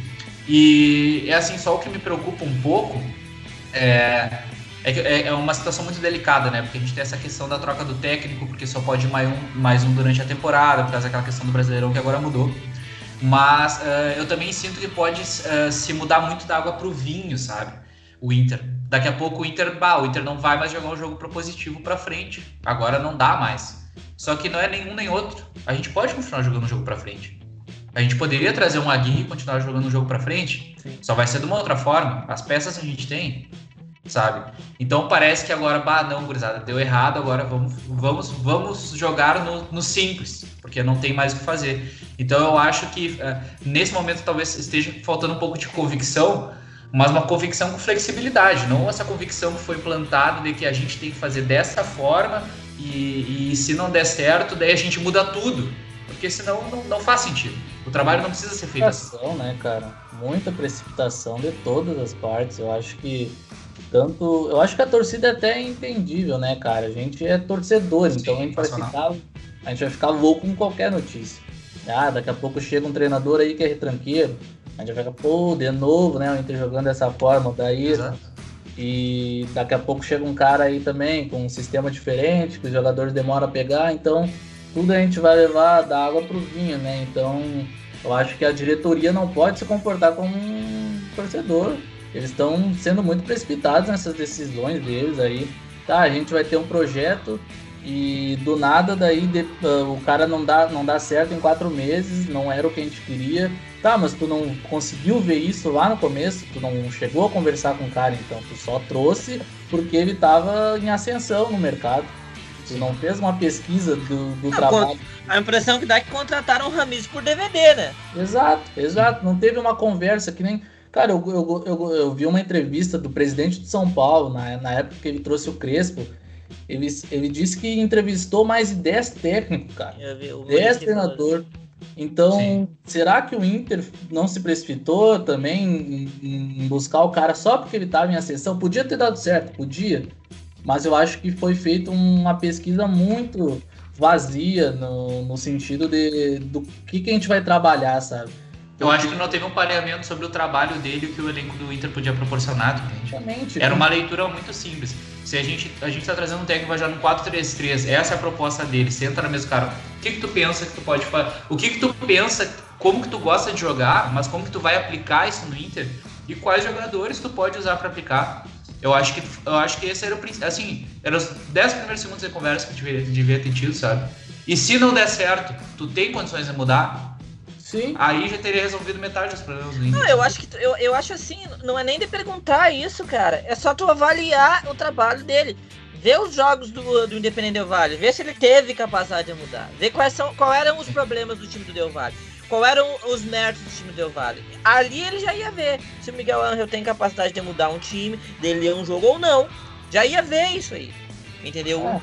E é assim, só o que me preocupa um pouco é, é, é uma situação muito delicada, né? Porque a gente tem essa questão da troca do técnico, porque só pode ir mais um, mais um durante a temporada, por causa daquela questão do Brasileirão que agora mudou. Mas uh, eu também sinto que pode uh, se mudar muito da água para o vinho, sabe? O Inter. Daqui a pouco o Inter, bah, o Inter não vai mais jogar um jogo propositivo para frente. Agora não dá mais. Só que não é nenhum nem outro. A gente pode continuar jogando o jogo para frente. A gente poderia trazer um Aguirre e continuar jogando o jogo para frente. Sim. Só vai ser de uma outra forma. As peças a gente tem, sabe? Então parece que agora, bah, não, gurizada, deu errado, agora vamos, vamos, vamos jogar no, no simples, porque não tem mais o que fazer. Então eu acho que uh, nesse momento talvez esteja faltando um pouco de convicção, mas uma convicção com flexibilidade, não essa convicção que foi plantada de que a gente tem que fazer dessa forma e, e se não der certo, daí a gente muda tudo. Porque senão não, não faz sentido. O trabalho não precisa ser feito assim. né, cara? Muita precipitação de todas as partes. Eu acho que tanto. Eu acho que a torcida é até entendível, né, cara? A gente é torcedor, Sim, então a gente vai ficar. A gente vai ficar louco com qualquer notícia. Ah, daqui a pouco chega um treinador aí que é retranqueiro. A gente vai ficar, pô, de novo, né? O Inter jogando dessa forma. Daí Exato. E daqui a pouco chega um cara aí também com um sistema diferente, que os jogadores demoram a pegar, então tudo a gente vai levar da água pro vinho, né? Então eu acho que a diretoria não pode se comportar como um torcedor. Eles estão sendo muito precipitados nessas decisões deles aí. Tá, a gente vai ter um projeto e do nada daí de, uh, o cara não dá, não dá certo em quatro meses, não era o que a gente queria. Tá, mas tu não conseguiu ver isso lá no começo, tu não chegou a conversar com o cara, então tu só trouxe porque ele estava em ascensão no mercado. Tu não fez uma pesquisa do, do não, trabalho. A impressão que dá é que contrataram o Ramis por DVD, né? Exato, exato. Não teve uma conversa que nem. Cara, eu, eu, eu, eu vi uma entrevista do presidente de São Paulo, na, na época que ele trouxe o Crespo. Ele, ele disse que entrevistou mais de 10 técnicos, cara. 10 treinadores. Então, Sim. será que o Inter não se precipitou também em, em buscar o cara só porque ele estava em ascensão? Podia ter dado certo, podia. Mas eu acho que foi feita uma pesquisa muito vazia no, no sentido de do que, que a gente vai trabalhar, sabe? Eu acho que não teve um pareamento sobre o trabalho dele que o elenco do Inter podia proporcionar, entende? Era uma leitura muito simples. Se a gente a gente está trazendo um técnico vai jogar no 4-3-3, essa é a proposta dele, senta na mesa cara. O que que tu pensa que tu pode fazer? O que que tu pensa, como que tu gosta de jogar, mas como que tu vai aplicar isso no Inter? E quais jogadores tu pode usar para aplicar? Eu acho que eu acho que esse era o assim, eram os 10 primeiros segundos de conversa que devia, devia ter tido, sabe? E se não der certo, tu tem condições de mudar? Sim. Aí já teria resolvido metade dos problemas do Inter. Não, eu acho que eu, eu acho assim, não é nem de perguntar isso, cara. É só tu avaliar o trabalho dele. Ver os jogos do, do Independente Del Vale, ver se ele teve capacidade de mudar, ver quais são, qual eram os problemas do time do Del Valle, qual eram os méritos do time do Del Valle. Ali ele já ia ver se o Miguel Angel tem capacidade de mudar um time, dele ler um jogo ou não. Já ia ver isso aí. Entendeu? É.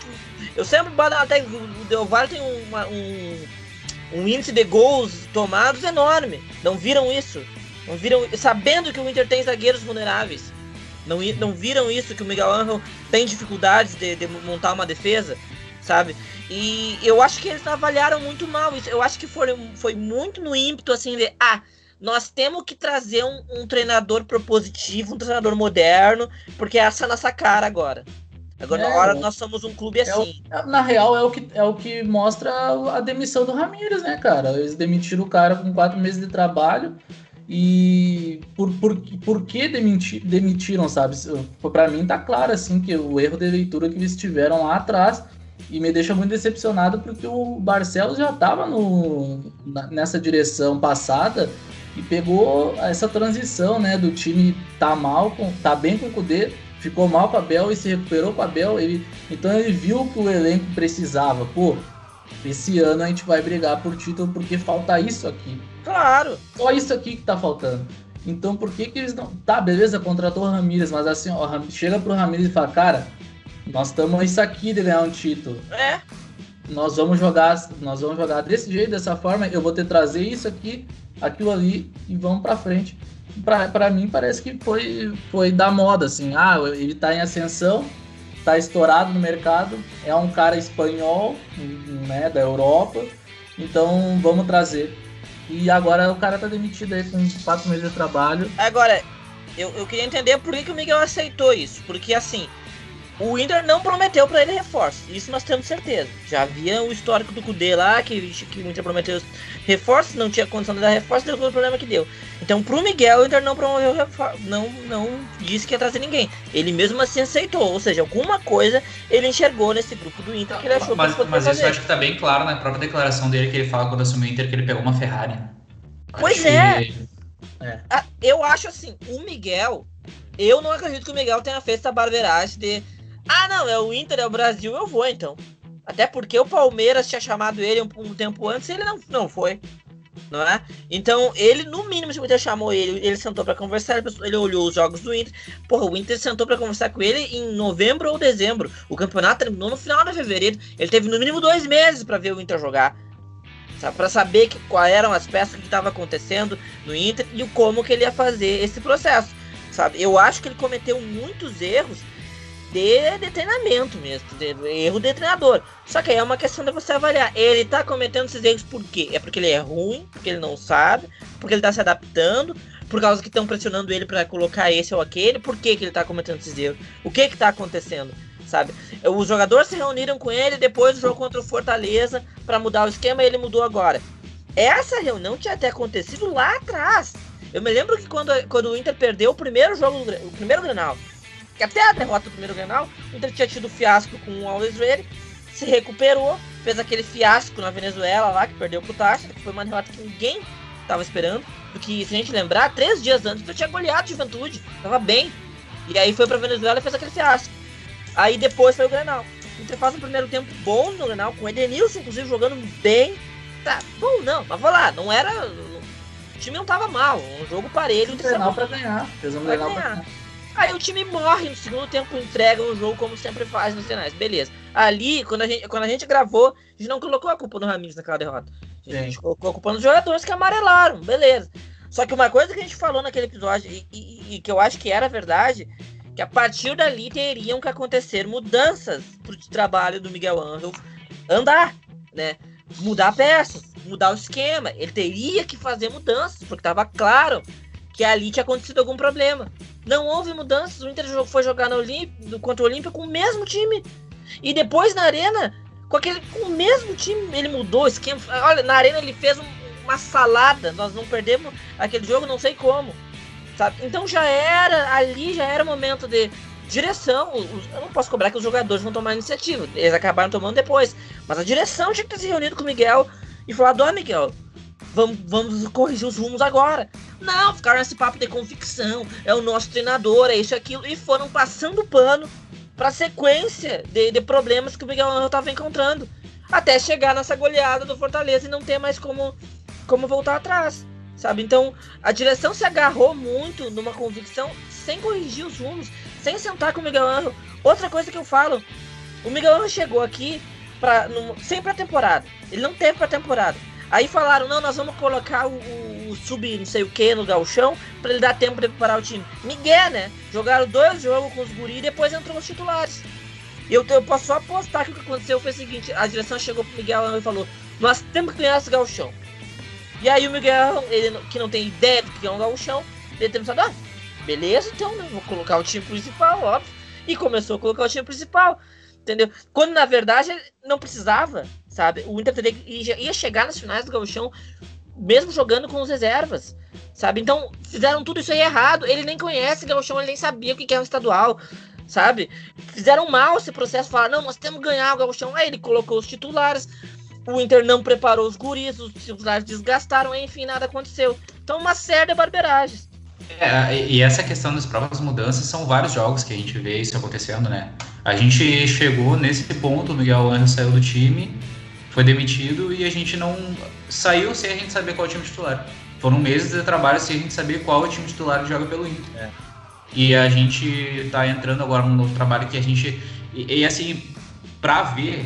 Eu sempre até o Del Valle tem uma, um um índice de gols tomados enorme. Não viram isso? Não viram, sabendo que o Inter tem zagueiros vulneráveis. Não, não viram isso que o Miguel Angel tem dificuldades de, de montar uma defesa, sabe? E eu acho que eles avaliaram muito mal isso. Eu acho que foi, foi muito no ímpeto assim de ah, nós temos que trazer um, um treinador propositivo, um treinador moderno, porque essa é a nossa cara agora. Agora, é, na hora, nós somos um clube assim. É o, na real, é o, que, é o que mostra a demissão do Ramírez, né, cara? Eles demitiram o cara com quatro meses de trabalho. E por, por, por que demitir, demitiram, sabe? Para mim tá claro, assim, que o erro de leitura que eles tiveram lá atrás. E me deixa muito decepcionado porque o Barcelos já estava nessa direção passada e pegou essa transição, né? Do time tá mal, com, tá bem com o Cudê, ficou mal com a Bel e se recuperou com a Bel. Ele, então ele viu que o elenco precisava. Pô, esse ano a gente vai brigar por título porque falta isso aqui. Claro. Só isso aqui que tá faltando. Então por que que eles não. Tá, beleza, contratou o Ramires, mas assim, ó, chega pro Ramires e fala, cara, nós estamos isso aqui de ganhar um título. É. Nós vamos jogar, nós vamos jogar desse jeito, dessa forma, eu vou ter trazer isso aqui, aquilo ali e vamos para frente. Para mim parece que foi foi da moda assim. Ah, ele tá em ascensão, tá estourado no mercado, é um cara espanhol, né, da Europa. Então vamos trazer. E agora o cara tá demitido aí com quatro meses de trabalho. Agora, eu, eu queria entender por que, que o Miguel aceitou isso. Porque assim, o Inter não prometeu para ele reforço, isso nós temos certeza. Já havia o histórico do Cudê lá, que, que o Inter prometeu reforço, não tinha condição de dar reforço, deu o problema que deu. Então, pro Miguel, o Inter não promoveu reforço, não, não disse que ia trazer ninguém. Ele mesmo assim aceitou, ou seja, alguma coisa ele enxergou nesse grupo do Inter que ele achou mas, que Mas isso eu acho que tá bem claro na própria declaração dele que ele fala quando assumiu o Inter que ele pegou uma Ferrari. Pois acho é. Que... é. Eu acho assim, o Miguel, eu não acredito que o Miguel tenha feito essa barbeiragem de ah, não, é o Inter, é o Brasil, eu vou então. Até porque o Palmeiras tinha chamado ele um, um tempo antes e ele não, não foi. Não é? Então, ele, no mínimo, se Inter chamou ele, ele sentou para conversar, ele olhou os jogos do Inter. Porra, o Inter sentou para conversar com ele em novembro ou dezembro. O campeonato terminou no final de fevereiro. Ele teve no mínimo dois meses para ver o Inter jogar. Para saber que, quais eram as peças que estavam acontecendo no Inter e como que ele ia fazer esse processo. Sabe? Eu acho que ele cometeu muitos erros de, de treinamento mesmo, de, erro de treinador. Só que aí é uma questão de você avaliar. Ele tá cometendo esses erros por quê? É porque ele é ruim, porque ele não sabe, porque ele tá se adaptando, por causa que estão pressionando ele para colocar esse ou aquele, por que, que ele tá cometendo esses erros? O que que tá acontecendo? Sabe? Os jogadores se reuniram com ele depois do jogo contra o Fortaleza para mudar o esquema e ele mudou agora. Essa reunião tinha até acontecido lá atrás. Eu me lembro que quando, quando o Inter perdeu o primeiro jogo, o primeiro Grenal, que até a derrota do primeiro Grenal, o Inter tinha tido fiasco com o Always Ready, se recuperou, fez aquele fiasco na Venezuela lá, que perdeu pro Taxa, que foi uma derrota que ninguém estava esperando. Porque, se a gente lembrar, três dias antes eu tinha goleado Juventude, tava bem. E aí foi pra Venezuela e fez aquele fiasco. Aí depois foi o Grenal. O Inter faz um primeiro tempo bom no Grenal, com o Edenilson, inclusive, jogando bem. Tá, bom não, mas vou lá, não era. O time não tava mal, um jogo parelho. Um Grenal pra ganhar, fez um Grenal pra ganhar. Aí o time morre no segundo tempo, entrega o jogo como sempre faz nos finais. Beleza. Ali, quando a gente, quando a gente gravou, a gente não colocou a culpa no Ramires naquela derrota. A gente Sim. colocou a culpa nos jogadores que amarelaram. Beleza. Só que uma coisa que a gente falou naquele episódio, e, e, e que eu acho que era verdade, que a partir dali teriam que acontecer mudanças pro trabalho do Miguel Angel andar, né? Mudar peças, mudar o esquema. Ele teria que fazer mudanças, porque estava claro que ali tinha acontecido algum problema. Não houve mudanças. O Inter foi jogar no Olímpico, contra o Olímpia com o mesmo time. E depois na Arena, com, aquele, com o mesmo time, ele mudou o esquema. Olha, na Arena ele fez um, uma salada. Nós não perdemos aquele jogo, não sei como. Sabe? Então já era, ali já era o momento de direção. Eu não posso cobrar que os jogadores vão tomar iniciativa. Eles acabaram tomando depois. Mas a direção tinha que ter se reunido com o Miguel e falado: Ó, oh, Miguel, vamos, vamos corrigir os rumos agora. Não, ficaram nesse papo de convicção, é o nosso treinador, é isso, aquilo, e foram passando pano pra sequência de, de problemas que o Miguel Angel tava encontrando. Até chegar nessa goleada do Fortaleza e não ter mais como, como voltar atrás. Sabe? Então, a direção se agarrou muito numa convicção sem corrigir os rumos, sem sentar com o Miguel Angel. Outra coisa que eu falo, o Miguel Angel chegou aqui pra, sem pré-temporada. Ele não teve pré-temporada. Aí falaram, não, nós vamos colocar o, o sub não sei o que no galchão para ele dar tempo de preparar o time. Miguel, né? Jogaram dois jogos com os guris e depois entrou os titulares. Eu, eu posso só apostar que o que aconteceu foi o seguinte, a direção chegou pro Miguel e falou, nós temos que ganhar esse galchão. E aí o Miguel, ele que não tem ideia do que é um galchão, ele tem pensado, ah, beleza, então, né, vou colocar o time principal, óbvio. E começou a colocar o time principal, entendeu? Quando na verdade não precisava, sabe? O Inter teria, ia, chegar nas finais do Gauchão mesmo jogando com os reservas, sabe? Então, fizeram tudo isso aí errado. Ele nem conhece Gauchão, ele nem sabia o que é um estadual, sabe? Fizeram mal esse processo, falaram, não, nós temos que ganhar o Gauchão. Aí ele colocou os titulares, o Inter não preparou os guris, os titulares desgastaram, enfim, nada aconteceu. Então, uma série de barberagens. É, e essa questão das próprias mudanças são vários jogos que a gente vê isso acontecendo, né? A gente chegou nesse ponto, o Miguel Angel saiu do time, foi demitido e a gente não saiu sem a gente saber qual é o time titular. Foram meses de trabalho sem a gente saber qual é o time titular que joga pelo Inter. É. E a gente tá entrando agora num novo trabalho que a gente. E, e assim, para ver,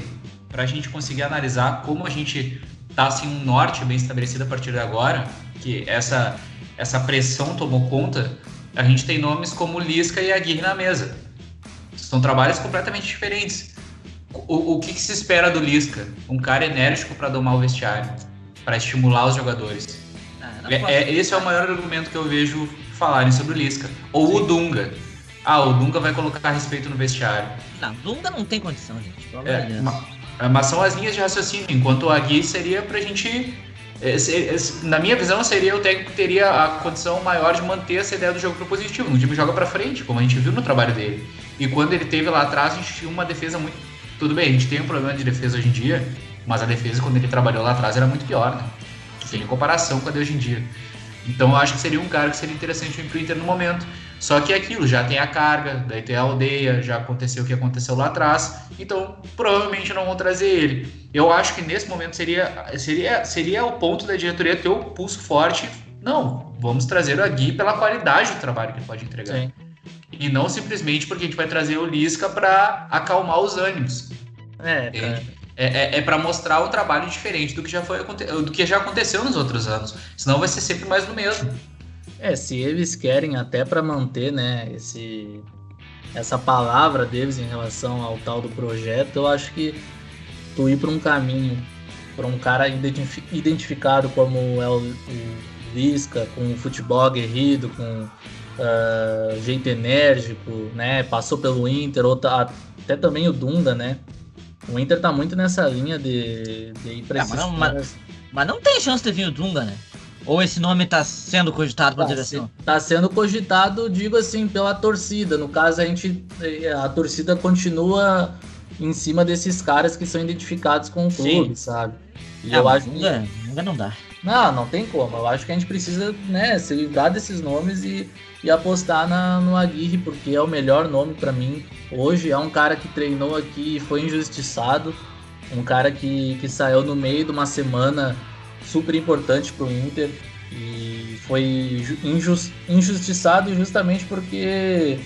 para a gente conseguir analisar como a gente tá assim um norte bem estabelecido a partir de agora, que essa essa pressão tomou conta, a gente tem nomes como Lisca e Aguirre na mesa. São trabalhos completamente diferentes. O, o que, que, se espera do Lisca? Um cara enérgico para domar o vestiário, para estimular os jogadores. Ah, é, é, esse é o maior argumento que eu vejo falarem sobre o Lisca. Ou Sim. o Dunga. Ah, o Dunga vai colocar respeito no vestiário. Não, Dunga não tem condição, gente. É, mas, mas são as linhas de raciocínio. Enquanto o Agui seria pra gente na minha visão, seria o técnico que teria a condição maior de manter essa ideia do jogo propositivo. O time joga para frente, como a gente viu no trabalho dele. E quando ele teve lá atrás, a gente tinha uma defesa muito. Tudo bem, a gente tem um problema de defesa hoje em dia, mas a defesa, quando ele trabalhou lá atrás, era muito pior, né? Sem comparação com a de hoje em dia. Então eu acho que seria um cara que seria interessante para o Inter no momento. Só que é aquilo, já tem a carga, daí tem a aldeia, já aconteceu o que aconteceu lá atrás, então provavelmente não vão trazer ele. Eu acho que nesse momento seria, seria, seria o ponto da diretoria ter o pulso forte. Não, vamos trazer o Agui pela qualidade do trabalho que ele pode entregar. Sim. E não simplesmente porque a gente vai trazer o Lisca para acalmar os ânimos. É, é, é, é para mostrar o trabalho diferente do que já foi do que já aconteceu nos outros anos. Senão vai ser sempre mais do mesmo. É, se eles querem até para manter, né, esse essa palavra deles em relação ao tal do projeto, eu acho que tu ir para um caminho para um cara identificado como é o, o Lisca, com futebol aguerrido, com uh, jeito enérgico, né? Passou pelo Inter, tá, até também o Dunda, né? O Inter tá muito nessa linha de, de ir pra ah, mas, não, mas, mas, não tem chance de vir o Dunga, né? Ou esse nome está sendo cogitado pela tá direção? Está sendo cogitado, digo assim, pela torcida. No caso, a gente. A torcida continua em cima desses caras que são identificados com o clube, Sim. sabe? E é, eu acho nunca, que... nunca não dá. Não, não tem como. Eu acho que a gente precisa, né, se livrar desses nomes e, e apostar na, no Aguirre, porque é o melhor nome para mim. Hoje é um cara que treinou aqui e foi injustiçado. Um cara que, que saiu no meio de uma semana super importante para o Inter e foi injust, injustiçado justamente porque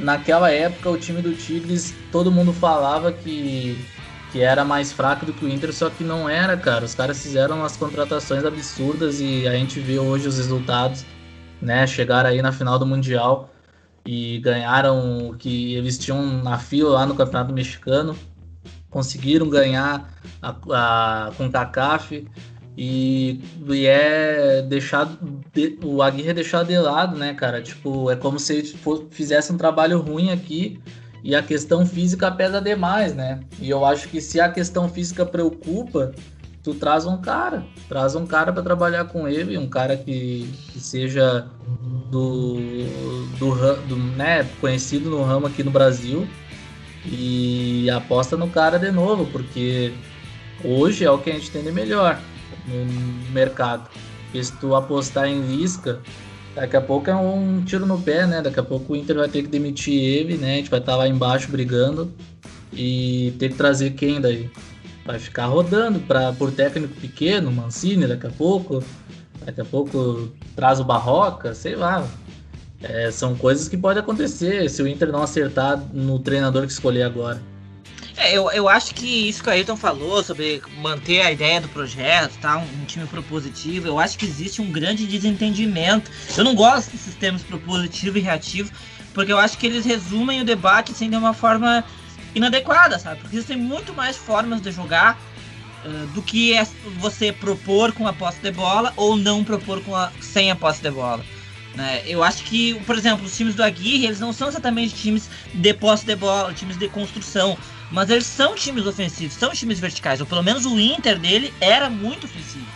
naquela época o time do Tigres todo mundo falava que, que era mais fraco do que o Inter, só que não era, cara. Os caras fizeram as contratações absurdas e a gente vê hoje os resultados, né? Chegaram aí na final do Mundial e ganharam o que eles tinham na fila lá no Campeonato Mexicano. Conseguiram ganhar a, a, com o CACAF e, e é deixado. De, o Aguirre é deixado de lado, né, cara? Tipo, é como se ele fizesse um trabalho ruim aqui e a questão física pesa demais, né? E eu acho que se a questão física preocupa, tu traz um cara, traz um cara para trabalhar com ele, um cara que, que seja do, do, do, né, conhecido no ramo aqui no Brasil e aposta no cara de novo, porque hoje é o que a gente tem de melhor no mercado. Porque se tu apostar em Lisca, daqui a pouco é um tiro no pé, né? Daqui a pouco o Inter vai ter que demitir ele, né? A gente vai estar tá lá embaixo brigando e ter que trazer quem daí? Vai ficar rodando para por técnico pequeno, Mancini daqui a pouco. Daqui a pouco traz o Barroca, sei lá. É, são coisas que podem acontecer se o Inter não acertar no treinador que escolher agora. É, eu, eu acho que isso que o Ayrton falou sobre manter a ideia do projeto, tá? Um, um, time propositivo, eu acho que existe um grande desentendimento. Eu não gosto desses termos propositivo e reativo, porque eu acho que eles resumem o debate sem de uma forma inadequada, sabe? Porque existem muito mais formas de jogar uh, do que é você propor com a posse de bola ou não propor com a, sem a posse de bola. Né? Eu acho que, por exemplo, os times do Aguirre, eles não são exatamente times de posse de bola, times de construção. Mas eles são times ofensivos, são times verticais. Ou pelo menos o Inter dele era muito ofensivo.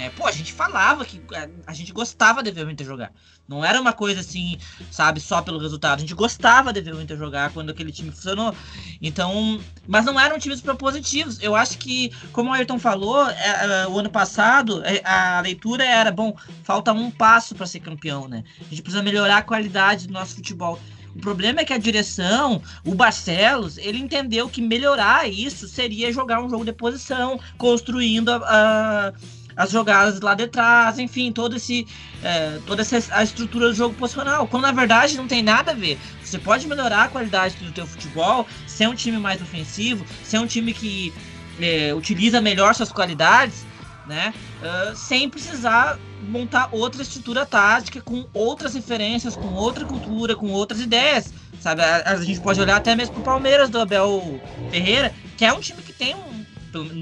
Né? Pô, a gente falava que a, a, gente gostava de ver o Inter jogar. Não era uma coisa assim, sabe, só pelo resultado. A gente gostava de ver o Inter jogar quando aquele time funcionou. Então, mas não eram times propositivos. Eu acho que, como o Ayrton falou, é, é, o ano passado é, a leitura era, bom, falta um passo para ser campeão, né? A gente precisa melhorar a qualidade do nosso futebol. O problema é que a direção, o Barcelos, ele entendeu que melhorar isso seria jogar um jogo de posição, construindo a, a as jogadas lá de trás, enfim, todo esse, é, toda essa a estrutura do jogo posicional. Quando na verdade não tem nada a ver. Você pode melhorar a qualidade do teu futebol, ser um time mais ofensivo, ser um time que é, utiliza melhor suas qualidades, né? Uh, sem precisar montar outra estrutura tática com outras referências, com outra cultura, com outras ideias. Sabe, a, a gente pode olhar até mesmo pro Palmeiras do Abel Ferreira, que é um time que tem um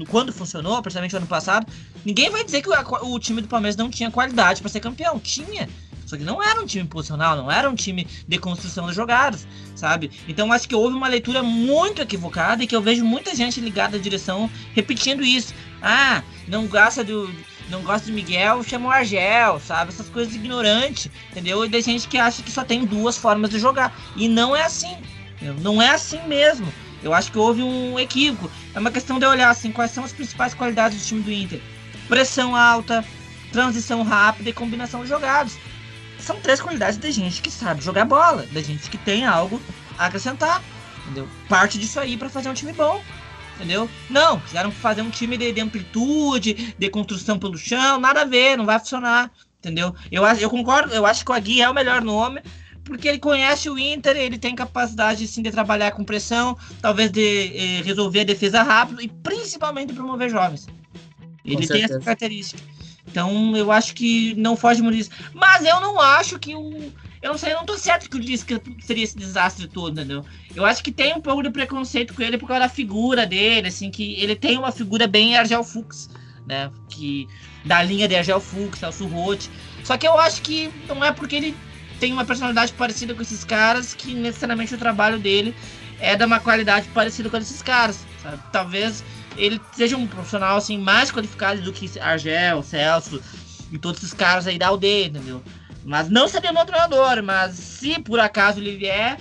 quando funcionou, principalmente no ano passado, ninguém vai dizer que o, time do Palmeiras não tinha qualidade para ser campeão. Tinha. Só que não era um time posicional, não era um time de construção de jogadas, sabe? Então acho que houve uma leitura muito equivocada e que eu vejo muita gente ligada à direção repetindo isso. Ah, não gosta do. Não gosta de Miguel, chama o Argel, sabe? Essas coisas ignorantes, entendeu? E tem gente que acha que só tem duas formas de jogar. E não é assim. Entendeu? Não é assim mesmo. Eu acho que houve um equívoco. É uma questão de olhar assim, quais são as principais qualidades do time do Inter. Pressão alta, transição rápida e combinação de jogados. São três qualidades de gente que sabe jogar bola, de gente que tem algo a acrescentar. Entendeu? Parte disso aí para fazer um time bom. Entendeu? Não, quiseram fazer um time de, de amplitude, de construção pelo chão, nada a ver, não vai funcionar. Entendeu? Eu, eu concordo, eu acho que o Agui é o melhor nome, porque ele conhece o Inter, ele tem capacidade sim de trabalhar com pressão, talvez de eh, resolver a defesa rápido e principalmente promover jovens. Ele tem essa característica. Então eu acho que não foge muito disso. Mas eu não acho que o. Eu não sei, eu não tô certo que o Lisca seria esse desastre todo, entendeu? Eu acho que tem um pouco de preconceito com ele por causa da figura dele, assim, que ele tem uma figura bem Argel Fux, né? Que, da linha de Argel Fux, Celso Roth. Só que eu acho que não é porque ele tem uma personalidade parecida com esses caras que necessariamente o trabalho dele é da uma qualidade parecida com esses caras. Sabe? Talvez ele seja um profissional assim mais qualificado do que Argel, Celso e todos esses caras aí da aldeia, entendeu? Mas não seria meu treinador, mas se por acaso ele vier,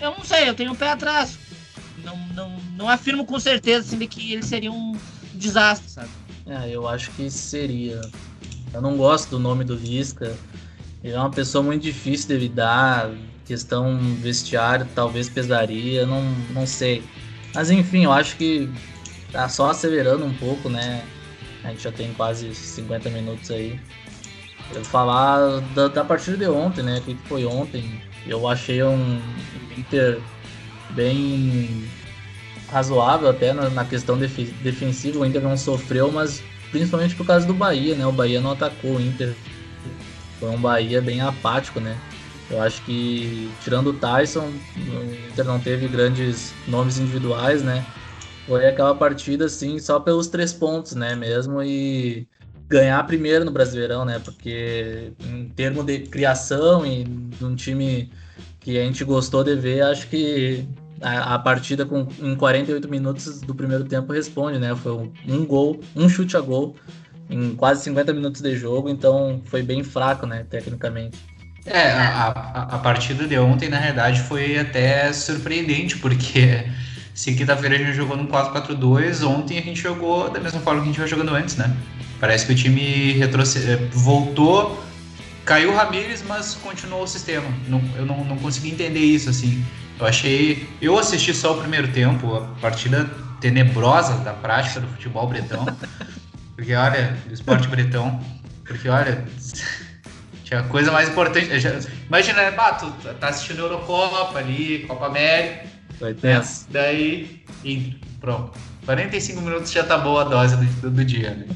eu não sei, eu tenho um pé atrás. Não, não, não afirmo com certeza assim, que ele seria um desastre, sabe? É, eu acho que seria. Eu não gosto do nome do Visca. Ele é uma pessoa muito difícil de lidar, questão vestiário talvez pesaria, não, não sei. Mas enfim, eu acho que tá só acelerando um pouco, né? A gente já tem quase 50 minutos aí. Falar da, da partida de ontem, né? O que foi ontem. Eu achei um Inter bem razoável até na, na questão def defensiva. O Inter não sofreu, mas principalmente por causa do Bahia, né? O Bahia não atacou o Inter foi um Bahia bem apático, né? Eu acho que, tirando o Tyson, o Inter não teve grandes nomes individuais, né? Foi aquela partida, assim, só pelos três pontos, né? Mesmo e ganhar primeiro no Brasileirão, né? Porque em termos de criação e de um time que a gente gostou de ver, acho que a, a, partida com, em 48 minutos do primeiro tempo responde, né? Foi um, um gol, um chute a gol em quase 50 minutos de jogo, então foi bem fraco, né, tecnicamente. É, a, a, a partida de ontem, na realidade, foi até surpreendente, porque se quinta-feira a gente jogou no 4-4-2, ontem a gente jogou da mesma forma que a gente vai jogando antes, né? Parece que o time retroced... voltou, caiu o Ramires, mas continuou o sistema. Não, eu não, não consegui entender isso, assim. Eu achei. Eu assisti só o primeiro tempo, a partida tenebrosa da prática do futebol bretão. Porque olha, esporte bretão. Porque olha, tinha coisa mais importante. Já, imagina, bah, tu tá assistindo Eurocopa ali, Copa América. Ter. Né? Daí, pronto. 45 minutos já tá boa a dose do, do dia, né?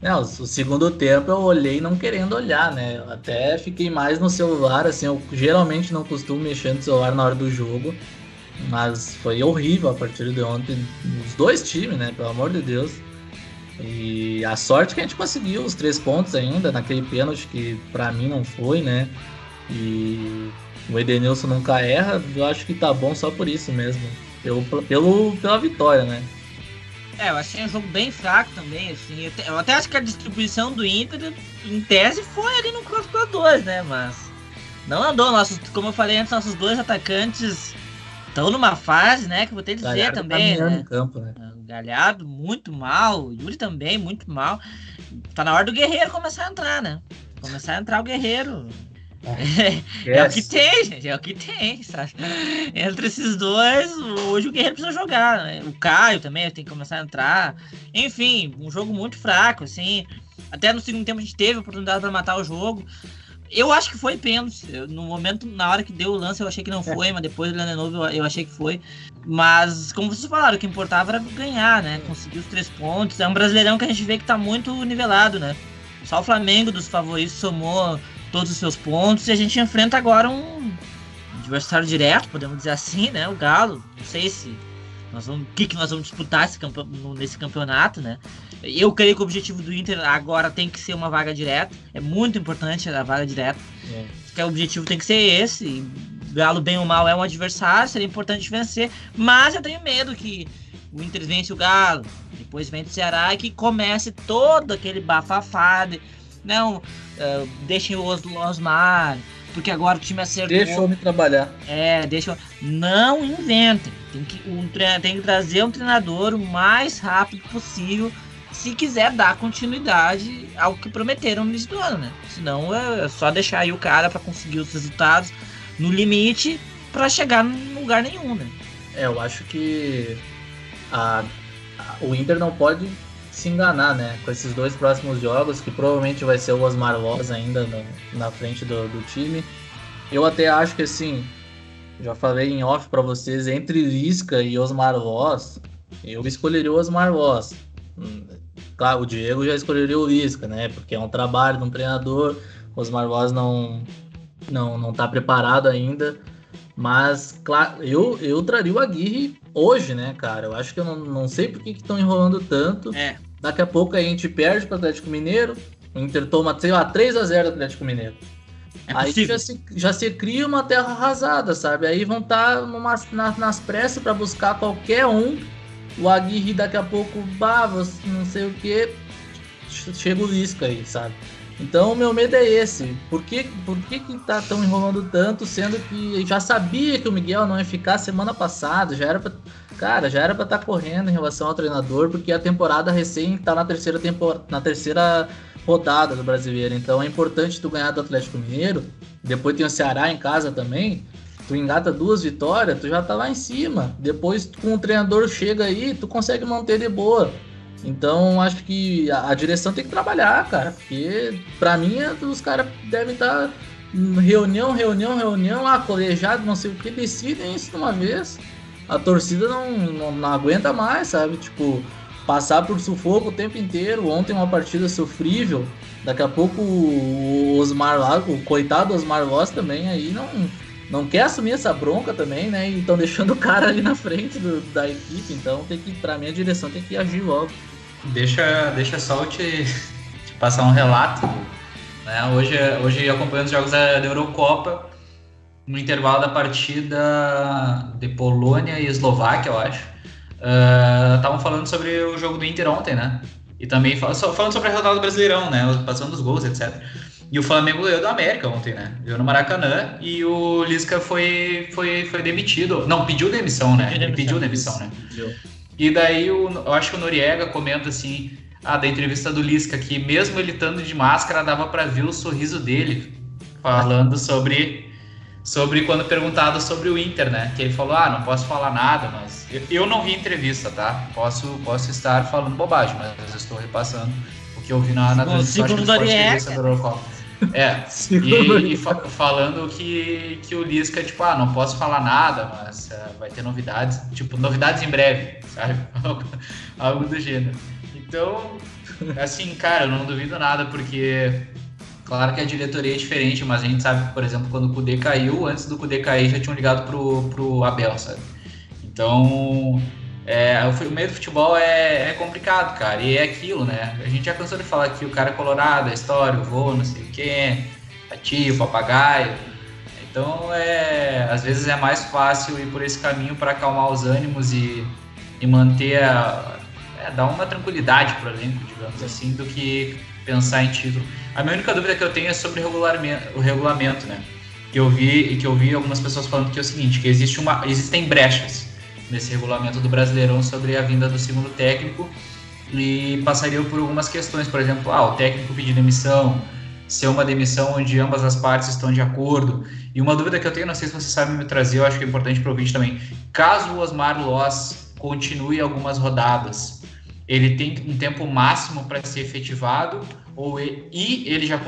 Não, o segundo tempo eu olhei não querendo olhar, né? Até fiquei mais no celular, assim, eu geralmente não costumo mexer no celular na hora do jogo, mas foi horrível a partida de ontem, os dois times, né? Pelo amor de Deus. E a sorte que a gente conseguiu os três pontos ainda, naquele pênalti que para mim não foi, né? E o Edenilson nunca erra, eu acho que tá bom só por isso mesmo. Pelo, pelo, pela vitória, né? É, eu achei um jogo bem fraco também, assim. Eu, te, eu até acho que a distribuição do Inter, em tese, foi ali no 4x2, né? Mas não andou. Nossos, como eu falei antes, nossos dois atacantes estão numa fase, né? Que vou ter que dizer também. Tá né? campo, né? Galhardo muito mal, Yuri também muito mal. Tá na hora do Guerreiro começar a entrar, né? Começar a entrar o Guerreiro. É, é, o que tem, gente. É o que tem, sabe? Entre esses dois, hoje o Guerreiro precisa jogar. Né? O Caio também tem que começar a entrar. Enfim, um jogo muito fraco, assim. Até no segundo tempo a gente teve oportunidade para matar o jogo. Eu acho que foi pênalti. No momento, na hora que deu o lance, eu achei que não foi, mas depois do novo eu, eu achei que foi. Mas, como vocês falaram, o que importava era ganhar, né? Conseguir os três pontos. É um brasileirão que a gente vê que tá muito nivelado, né? Só o Flamengo dos favoritos somou todos os seus pontos e a gente enfrenta agora um adversário direto, podemos dizer assim, né? O Galo. Não sei se nós vamos, o que, que nós vamos disputar esse campe nesse campeonato, né? Eu creio que o objetivo do Inter agora tem que ser uma vaga direta. É muito importante a vaga direta. É. Que o objetivo tem que ser esse. Galo, bem ou mal, é um adversário, seria importante vencer. Mas eu tenho medo que o Inter vence o Galo, depois vence o Ceará e que comece todo aquele bafafá. De, não, uh, deixem o Osmar, porque agora o time acertou. Deixa o homem trabalhar. É, deixa. Não inventem. Tem que, um, tem que trazer um treinador o mais rápido possível se quiser dar continuidade ao que prometeram no início do ano, né? Senão é só deixar aí o cara para conseguir os resultados no limite para chegar em lugar nenhum, né? É, eu acho que a, a, o Inter não pode se enganar, né? Com esses dois próximos jogos, que provavelmente vai ser o Osmar Loz ainda no, na frente do, do time. Eu até acho que assim, já falei em off para vocês, entre Lisca e Osmar Loz, eu escolheria o Osmar Loz. Hum, claro, o Diego já escolheria o Lisca, né? Porque é um trabalho de um treinador. O Osmar Loz não, não, não tá preparado ainda. Mas, claro, eu, eu traria o Aguirre hoje, né, cara? Eu acho que eu não, não sei por que estão enrolando tanto. É. Daqui a pouco a gente perde para o Atlético Mineiro. O Inter toma, sei lá, 3 a 0 do Atlético Mineiro. É aí já se, já se cria uma terra arrasada, sabe? Aí vão estar tá na, nas pressas para buscar qualquer um. O Aguirre daqui a pouco, bah, não sei o que. Chega o Lisca aí, sabe? Então meu medo é esse. Por que, por que, que tá tão enrolando tanto, sendo que já sabia que o Miguel não ia ficar semana passada, já era pra, cara, já era para estar tá correndo em relação ao treinador, porque a temporada recém tá na terceira temporada, na terceira rodada do Brasileiro. Então é importante tu ganhar do Atlético Mineiro. Depois tem o Ceará em casa também. Tu engata duas vitórias, tu já tá lá em cima. Depois com o treinador chega aí, tu consegue manter de boa. Então acho que a, a, direção tem que trabalhar, cara. Porque pra mim os caras devem estar tá reunião, reunião, reunião, ah, colegiado, não sei o que, decidem isso de uma vez. A torcida não, não, não aguenta mais, sabe? Tipo, passar por sufoco o tempo inteiro. Ontem uma partida sofrível. Daqui a pouco o Osmar lá, o coitado Osmar Loss também aí não, não quer assumir essa bronca também, né? E estão deixando o cara ali na frente do, da equipe. Então tem que, pra mim, a direção tem que agir logo. Deixa, deixa só eu te, te passar um relato. Né? Hoje, hoje acompanhando os jogos da, da Eurocopa, no intervalo da partida de Polônia e Eslováquia, eu acho. Estavam uh, falando sobre o jogo do Inter ontem, né? E também fal falando sobre a rodada do Brasileirão, né? Passando os gols, etc. E o Flamengo ganhou do América ontem, né? Ganhou no Maracanã e o Lisca foi, foi, foi demitido. Não, pediu demissão, né? Pediu demissão, Ele pediu demissão, né? Pediu. E daí o, eu acho que o Noriega comenta assim, ah, da entrevista do Lisca, que mesmo ele estando de máscara, dava para ver o sorriso dele falando sobre sobre quando perguntado sobre o Inter, né? Que ele falou: "Ah, não posso falar nada, mas eu, eu não vi entrevista, tá? Posso posso estar falando bobagem, mas eu estou repassando o que eu vi na na transmissão do Noriega. É, e, e fa falando que, que o Lisca, tipo, ah, não posso falar nada, mas uh, vai ter novidades, tipo, novidades em breve, sabe? Algo do gênero. Então, assim, cara, eu não duvido nada, porque claro que a diretoria é diferente, mas a gente sabe, por exemplo, quando o Kudê caiu, antes do Kudê cair, já tinham ligado pro, pro Abel, sabe? Então, é, o meio do futebol é, é, complicado, cara, e é aquilo, né? A gente já cansou de falar que o cara é colorado, a história, o vô, não sei quem, a tia, o papagaio. Então, é, às vezes é mais fácil ir por esse caminho para acalmar os ânimos e, e manter a, é, dar uma tranquilidade para o elenco, digamos assim, do que pensar em título. A minha única dúvida que eu tenho é sobre o regulamento, o regulamento né? Que eu vi que eu vi algumas pessoas falando que é o seguinte, que existe uma, existem brechas nesse regulamento do Brasileirão sobre a vinda do segundo técnico e passaria por algumas questões, por exemplo, ah, o técnico pedir demissão, ser uma demissão onde ambas as partes estão de acordo. E uma dúvida que eu tenho, não sei se você sabe me trazer, eu acho que é importante para o ouvinte também. Caso o Osmar Loss continue algumas rodadas, ele tem um tempo máximo para ser efetivado ou ele, e ele já uh,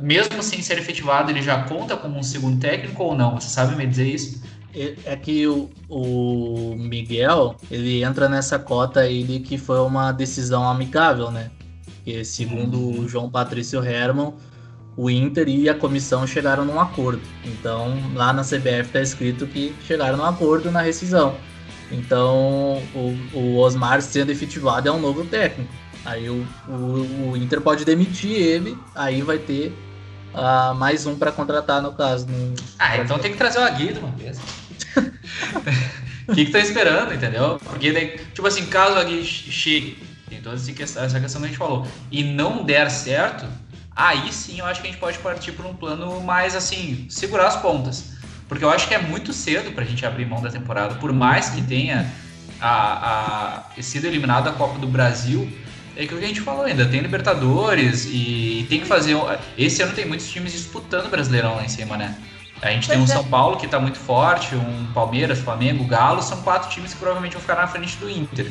mesmo sem ser efetivado ele já conta como um segundo técnico ou não? Você sabe me dizer isso? É, que o, o Miguel ele entra nessa cota aí de que foi uma decisão amigável, né? Porque segundo uhum. o João Patrício Herman, o Inter e a comissão chegaram num acordo. Então lá na CBF está escrito que chegaram num acordo na rescisão. Então, o, o Osmar sendo efetivado é um novo técnico. Aí o, o, o Inter pode demitir ele, aí vai ter uh, mais um para contratar, no caso. No... Ah, então tem que trazer o Aguido uma vez. O que, que tá esperando, entendeu? Porque, tipo assim, caso o Aguido chegue, tem toda essa questão, questão que a gente falou, e não der certo, aí sim eu acho que a gente pode partir para um plano mais assim, segurar as pontas. Porque eu acho que é muito cedo para a gente abrir mão da temporada. Por mais que tenha a, a, sido eliminado da Copa do Brasil, é que o que a gente falou ainda, tem Libertadores e tem que fazer. Esse ano tem muitos times disputando o Brasileirão lá em cima, né? A gente tem um é. São Paulo que está muito forte, um Palmeiras, Flamengo, Galo, são quatro times que provavelmente vão ficar na frente do Inter.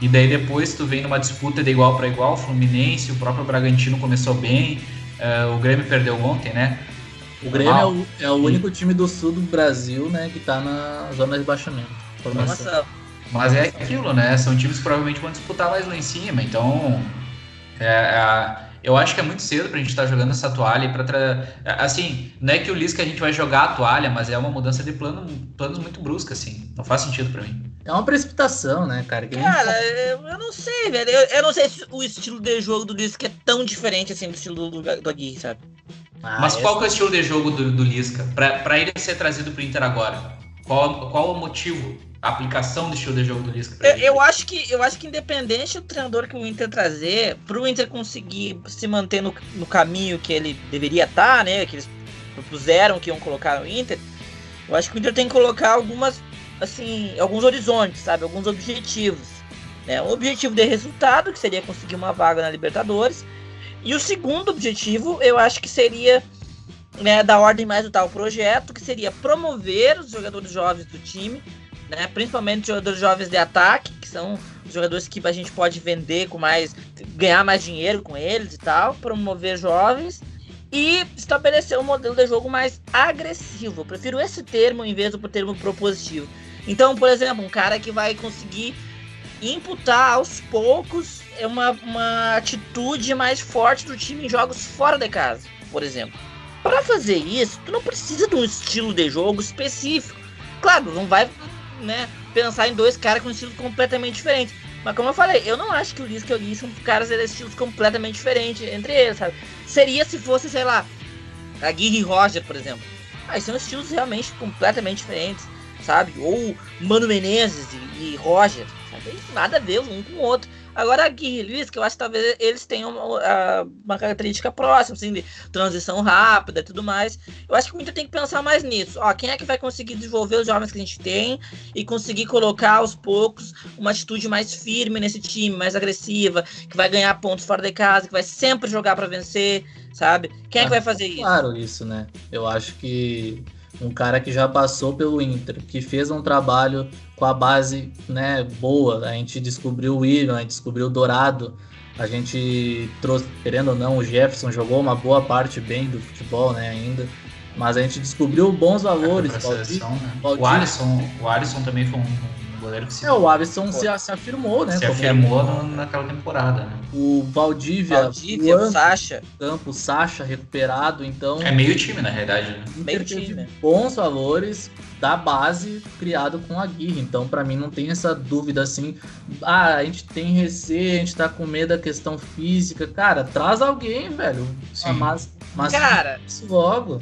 E daí depois tu vem numa disputa de igual para igual, o Fluminense, o próprio Bragantino começou bem, uh, o Grêmio perdeu ontem, né? O Grêmio é o, é o, único time do sul do Brasil, né, que tá na zona de rebaixamento. Formação. Mas é aquilo, né? São times que provavelmente vão disputar mais lá em cima. Então, é, é, eu acho que é muito cedo pra gente estar tá jogando essa toalha. Pra tra... Assim, não é que o Lisca a gente vai jogar a toalha, mas é uma mudança de plano, planos muito brusca, assim. Não faz sentido para mim. É uma precipitação, né, cara? Que cara, eu, eu não sei, velho. Eu, eu, não sei se o estilo de jogo do Lisca é tão diferente assim do estilo do, do Aguirre, sabe? Ah, Mas qual é o estilo de jogo do, do Lisca? Para ele ser trazido para o Inter agora? Qual, qual o motivo? A aplicação do estilo de jogo do Lisca? Eu, eu, acho que, eu acho que independente do treinador que o Inter trazer, para o Inter conseguir se manter no, no caminho que ele deveria estar, tá, né? Que eles propuseram que iam colocar no Inter, eu acho que o Inter tem que colocar algumas, assim, alguns horizontes, sabe? Alguns objetivos. Né? Um objetivo de resultado, que seria conseguir uma vaga na Libertadores, e o segundo objetivo, eu acho que seria né, da ordem mais do tal projeto, que seria promover os jogadores jovens do time, né, principalmente jogadores jovens de ataque, que são jogadores que a gente pode vender com mais, ganhar mais dinheiro com eles e tal, promover jovens e estabelecer um modelo de jogo mais agressivo. Eu prefiro esse termo em vez do termo propositivo. Então, por exemplo, um cara que vai conseguir imputar aos poucos uma, uma atitude mais forte do time em jogos fora de casa, por exemplo. Para fazer isso, tu não precisa de um estilo de jogo específico. Claro, não vai né, pensar em dois caras com estilos completamente diferentes. Mas como eu falei, eu não acho que o Lisca e o Gui são caras de estilos completamente diferentes entre eles, sabe? Seria se fosse, sei lá, a Gui e Roger, por exemplo. Aí são estilos realmente completamente diferentes, sabe? Ou Mano Menezes e, e Roger, sabe? Nada a ver um com o outro. Agora, Gui e Luiz, que eu acho que talvez eles tenham uma, uma característica próxima, assim, de transição rápida e tudo mais. Eu acho que o Inter tem que pensar mais nisso. Ó, quem é que vai conseguir desenvolver os jovens que a gente tem e conseguir colocar aos poucos uma atitude mais firme nesse time, mais agressiva, que vai ganhar pontos fora de casa, que vai sempre jogar para vencer, sabe? Quem é que vai fazer isso? Claro, isso, né? Eu acho que um cara que já passou pelo Inter, que fez um trabalho com a base né, boa. A gente descobriu o William, a gente descobriu o Dourado, a gente trouxe, querendo ou não, o Jefferson jogou uma boa parte bem do futebol né, ainda. Mas a gente descobriu bons valores. É, seleção, né? O Alisson, o Alisson também foi um goleiro que se. É, o Alisson se, se, afirmou, né? Se afirmou no, naquela temporada, né? O Valdívia, Valdívia o, Sacha. Campo, Sacha recuperado, então. É meio time, na realidade, né? Meio time. Bons valores da base criado com a Guirra. Então, para mim, não tem essa dúvida assim. Ah, a gente tem receio, a gente tá com medo da questão física. Cara, traz alguém, velho. Sim. Mas, mas Cara, isso logo.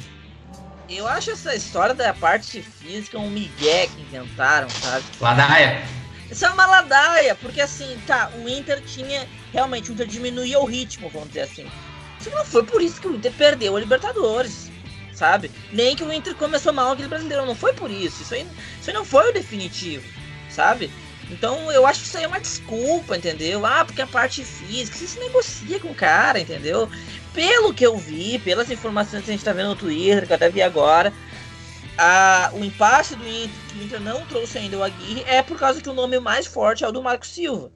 Eu acho essa história da parte física um migué que inventaram, sabe? Ladaia. Isso é uma ladaia, porque assim, tá, o Inter tinha. Realmente, o Inter diminuía o ritmo, vamos dizer assim. Isso não foi por isso que o Inter perdeu a Libertadores, sabe? Nem que o Inter começou mal aquele brasileiro, não foi por isso. Isso aí, isso aí não foi o definitivo, sabe? Então eu acho que isso aí é uma desculpa, entendeu? Ah, porque a parte física, você se negocia com o cara, entendeu? Pelo que eu vi, pelas informações que a gente tá vendo no Twitter, que eu até vi agora, a, o impasse do Inter, que o Inter não trouxe ainda o Aguirre, é por causa que o nome mais forte é o do Marco Silva.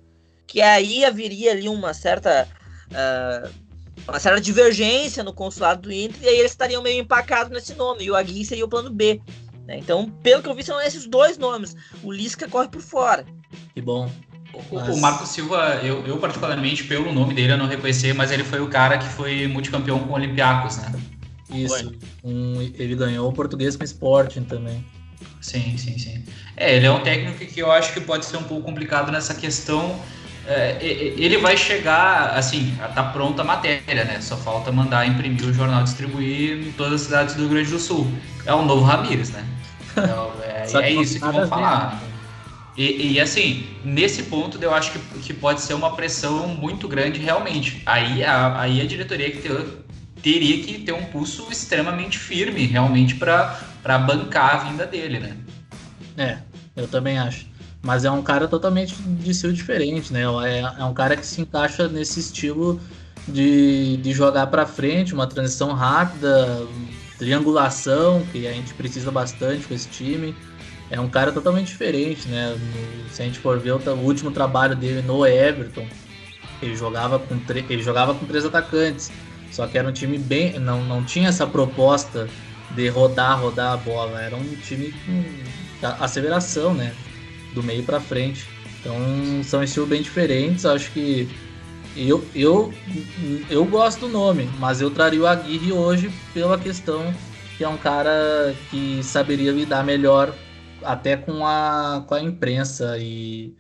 Que aí haveria ali uma certa. Uh, uma certa divergência no consulado do Inter, e aí eles estariam meio empacados nesse nome, e o Aguirre seria o plano B. Né? Então, pelo que eu vi, são esses dois nomes. O Lisca corre por fora. Que bom. Mas... O Marco Silva, eu, eu, particularmente, pelo nome dele, eu não reconhecer, mas ele foi o cara que foi multicampeão com o Olympiacos, né? Isso. Um, ele ganhou o português com Sporting também. Sim, sim, sim. É, ele é um técnico que eu acho que pode ser um pouco complicado nessa questão. É, ele vai chegar, assim, tá pronta a matéria, né? Só falta mandar imprimir o jornal distribuir em todas as cidades do Rio Grande do Sul. É o novo Ramires, né? É, é isso que vão falar. E, e, assim, nesse ponto eu acho que, que pode ser uma pressão muito grande realmente. Aí a, aí a diretoria que ter, teria que ter um pulso extremamente firme realmente para bancar a vinda dele, né? É, eu também acho. Mas é um cara totalmente de estilo diferente, né? É, é um cara que se encaixa nesse estilo de, de jogar para frente, uma transição rápida, triangulação, que a gente precisa bastante com esse time é um cara totalmente diferente, né? Se a gente for ver o, último trabalho dele no Everton, ele jogava com ele jogava com três atacantes, só que era um time bem, não, não tinha essa proposta de rodar, rodar a bola, era um time com aceleração, né? Do meio para frente. Então são estilos bem diferentes. Acho que eu, eu, eu gosto do nome, mas eu traria o Aguirre hoje pela questão que é um cara que saberia lidar melhor até com a, com a imprensa e,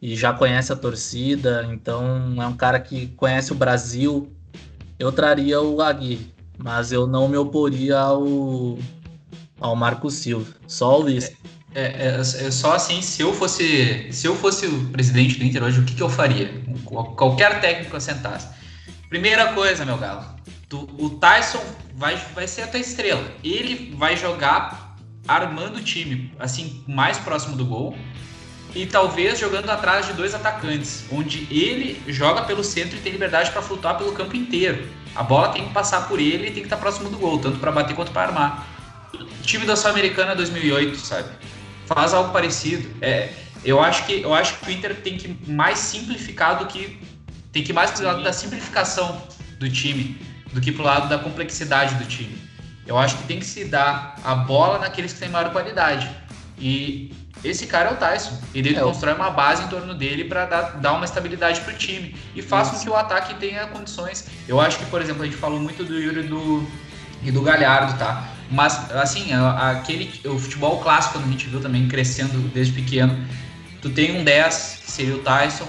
e já conhece a torcida, então é um cara que conhece o Brasil. Eu traria o Aguirre, mas eu não me oporia ao, ao Marco Silva, só o Luiz. É, é, é, é, só assim, se eu fosse se eu fosse o presidente do Inter hoje, o que, que eu faria? Qualquer técnico assentasse. Primeira coisa, meu galo, tu, o Tyson vai, vai ser a tua estrela. Ele vai jogar armando o time, assim, mais próximo do gol. E talvez jogando atrás de dois atacantes, onde ele joga pelo centro e tem liberdade para flutuar pelo campo inteiro. A bola tem que passar por ele e tem que estar próximo do gol, tanto para bater quanto para armar. O time da Sul-Americana 2008, sabe? Faz algo parecido. É, eu acho que eu acho que o Inter tem que mais simplificar do que tem que mais pro lado da simplificação do time do que pro lado da complexidade do time. Eu acho que tem que se dar a bola naqueles que têm maior qualidade. E esse cara é o Tyson. Ele é, constrói uma base em torno dele para dar, dar uma estabilidade para o time e faz com que o ataque tenha condições. Eu acho que, por exemplo, a gente falou muito do Yuri do, e do Galhardo, tá? Mas, assim, aquele, o futebol clássico, a gente viu também crescendo desde pequeno, tu tem um 10, que seria o Tyson,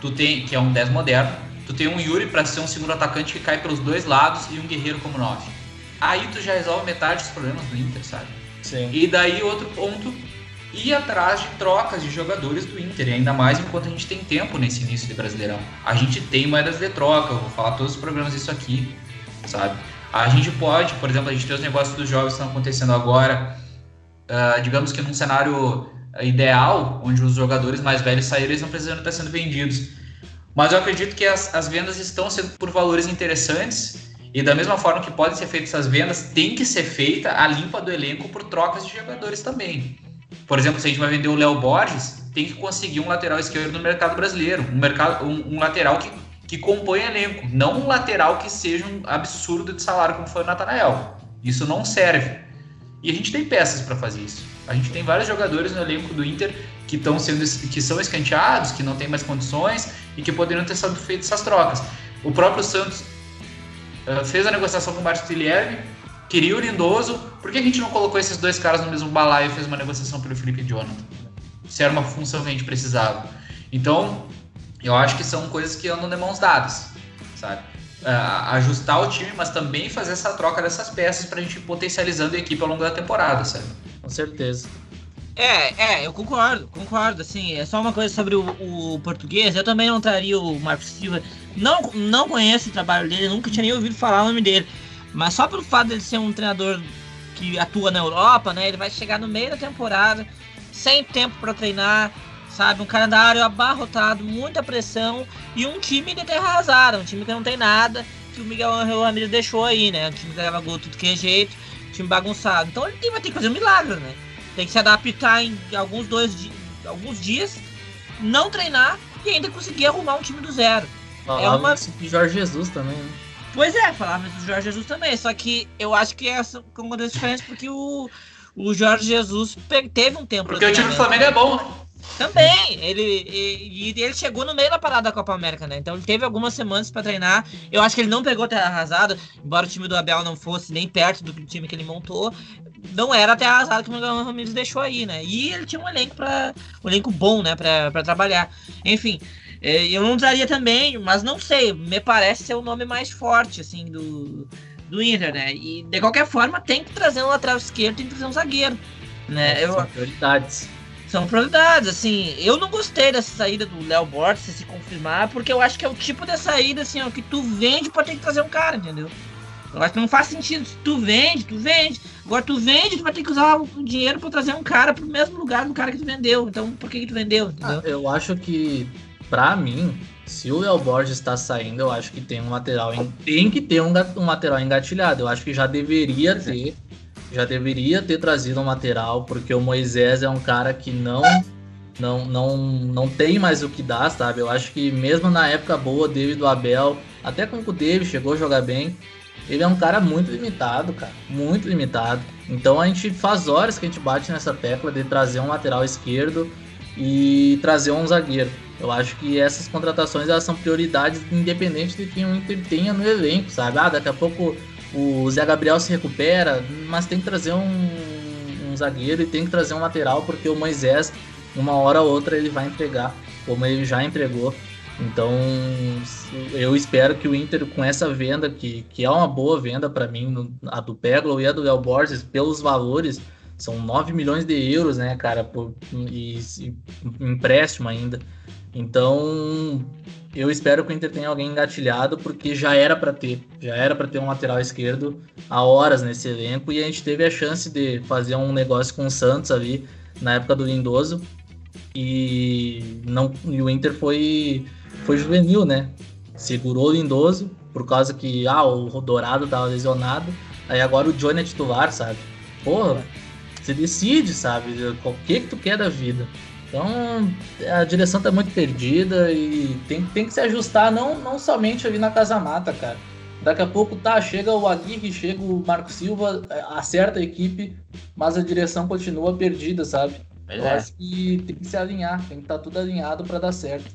tu tem, que é um 10 moderno, tu tem um Yuri para ser um segundo atacante que cai pelos dois lados e um guerreiro como 9 aí tu já resolve metade dos problemas do Inter, sabe? Sim. E daí outro ponto, ir atrás de trocas de jogadores do Inter, e ainda mais enquanto a gente tem tempo nesse início de Brasileirão. A gente tem moedas de troca, eu vou falar todos os programas isso aqui, sabe? A gente pode, por exemplo, a gente tem os negócios dos jovens que estão acontecendo agora, uh, digamos que num cenário ideal, onde os jogadores mais velhos saírem, eles não precisam estar sendo vendidos. Mas eu acredito que as, as vendas estão sendo por valores interessantes e da mesma forma que podem ser feitas essas vendas, tem que ser feita a limpa do elenco por trocas de jogadores também. Por exemplo, se a gente vai vender o Léo Borges, tem que conseguir um lateral esquerdo no mercado brasileiro, um, mercado, um, um lateral que, que compõe elenco, não um lateral que seja um absurdo de salário como foi o Natanael. Isso não serve. E a gente tem peças para fazer isso. A gente tem vários jogadores no elenco do Inter que estão sendo que são escanteados, que não têm mais condições e que poderiam ter sido feitas essas trocas. O próprio Santos fez a negociação com o Tilierme, queria o Lindoso, por que a gente não colocou esses dois caras no mesmo balaio e fez uma negociação pelo Felipe Jonathan? Se era uma função que a gente precisava. Então, eu acho que são coisas que andam de mãos dadas, sabe? Uh, ajustar o time, mas também fazer essa troca dessas peças para a gente ir potencializando a equipe ao longo da temporada, sabe? Com certeza. É, é, eu concordo, concordo, assim, é só uma coisa sobre o, o português, eu também não traria o Marcos Silva, não, não conheço o trabalho dele, nunca tinha nem ouvido falar o nome dele, mas só pelo fato dele ser um treinador que atua na Europa, né, ele vai chegar no meio da temporada, sem tempo para treinar, sabe? Um área abarrotado, muita pressão e um time de terra arrasada, um time que não tem nada, que o Miguel Angel Ramirez deixou aí, né? Um time que leva gol tudo que é jeito, time bagunçado. Então ele vai ter que fazer um milagre, né? Tem que se adaptar em alguns dois alguns dias, não treinar e ainda conseguir arrumar um time do zero. é uma de Jorge Jesus também, né? Pois é, falava do Jorge Jesus também, só que eu acho que essa é uma das diferenças porque o, o Jorge Jesus teve um tempo. Porque o time do Flamengo é bom, né? Também, ele, ele, ele chegou no meio da parada da Copa América, né? Então ele teve algumas semanas para treinar. Eu acho que ele não pegou terra arrasada, embora o time do Abel não fosse nem perto do time que ele montou. Não era até arrasado que o Miguel Ramírez deixou aí, né? E ele tinha um elenco para um elenco bom, né, para trabalhar. Enfim, é, eu não traria também, mas não sei, me parece ser o nome mais forte, assim, do, do Inter, né? E de qualquer forma, tem que trazer um lateral esquerdo, tem que trazer um zagueiro, né? São eu, prioridades. São prioridades, assim, eu não gostei dessa saída do Léo Borges, se se confirmar, porque eu acho que é o tipo de saída, assim, ó, que tu vende pra ter que trazer um cara, entendeu? Eu acho que não faz sentido. Se tu vende, tu vende. Agora tu vende, tu vai ter que usar o dinheiro para trazer um cara pro mesmo lugar do cara que tu vendeu. Então, por que, que tu vendeu? Ah, eu acho que Pra mim, se o El Borges está saindo, eu acho que tem um lateral. Tem que ter um, um lateral engatilhado. Eu acho que já deveria ter. Já deveria ter trazido um lateral, porque o Moisés é um cara que não. Não, não, não tem mais o que dar, sabe? Eu acho que mesmo na época boa dele do Abel, até com o David chegou a jogar bem, ele é um cara muito limitado, cara. Muito limitado. Então a gente faz horas que a gente bate nessa tecla de trazer um lateral esquerdo e trazer um zagueiro. Eu acho que essas contratações elas são prioridades independente de quem o Inter tenha no elenco, sabe? Ah, daqui a pouco o Zé Gabriel se recupera, mas tem que trazer um, um zagueiro e tem que trazer um lateral, porque o Moisés, uma hora ou outra, ele vai entregar, como ele já entregou. Então, eu espero que o Inter, com essa venda, que, que é uma boa venda para mim, a do Peglo e a do Léo Borges, pelos valores, são 9 milhões de euros, né, cara, por, e, e empréstimo ainda. Então, eu espero que o Inter tenha alguém engatilhado, porque já era para ter, já era para ter um lateral esquerdo há horas nesse elenco e a gente teve a chance de fazer um negócio com o Santos ali na época do Lindoso e não e o Inter foi foi juvenil, né? Segurou o Lindoso por causa que ah, o Dourado tava lesionado, aí agora o Johnny é titular, sabe? Porra, você decide, sabe? O que que tu quer da vida? Então a direção tá muito perdida e tem, tem que se ajustar não, não somente ali na Casa Mata, cara. Daqui a pouco tá, chega o Aguirre, chega o Marco Silva, é, acerta a equipe, mas a direção continua perdida, sabe? Eu é. acho que tem que se alinhar, tem que estar tá tudo alinhado para dar certo.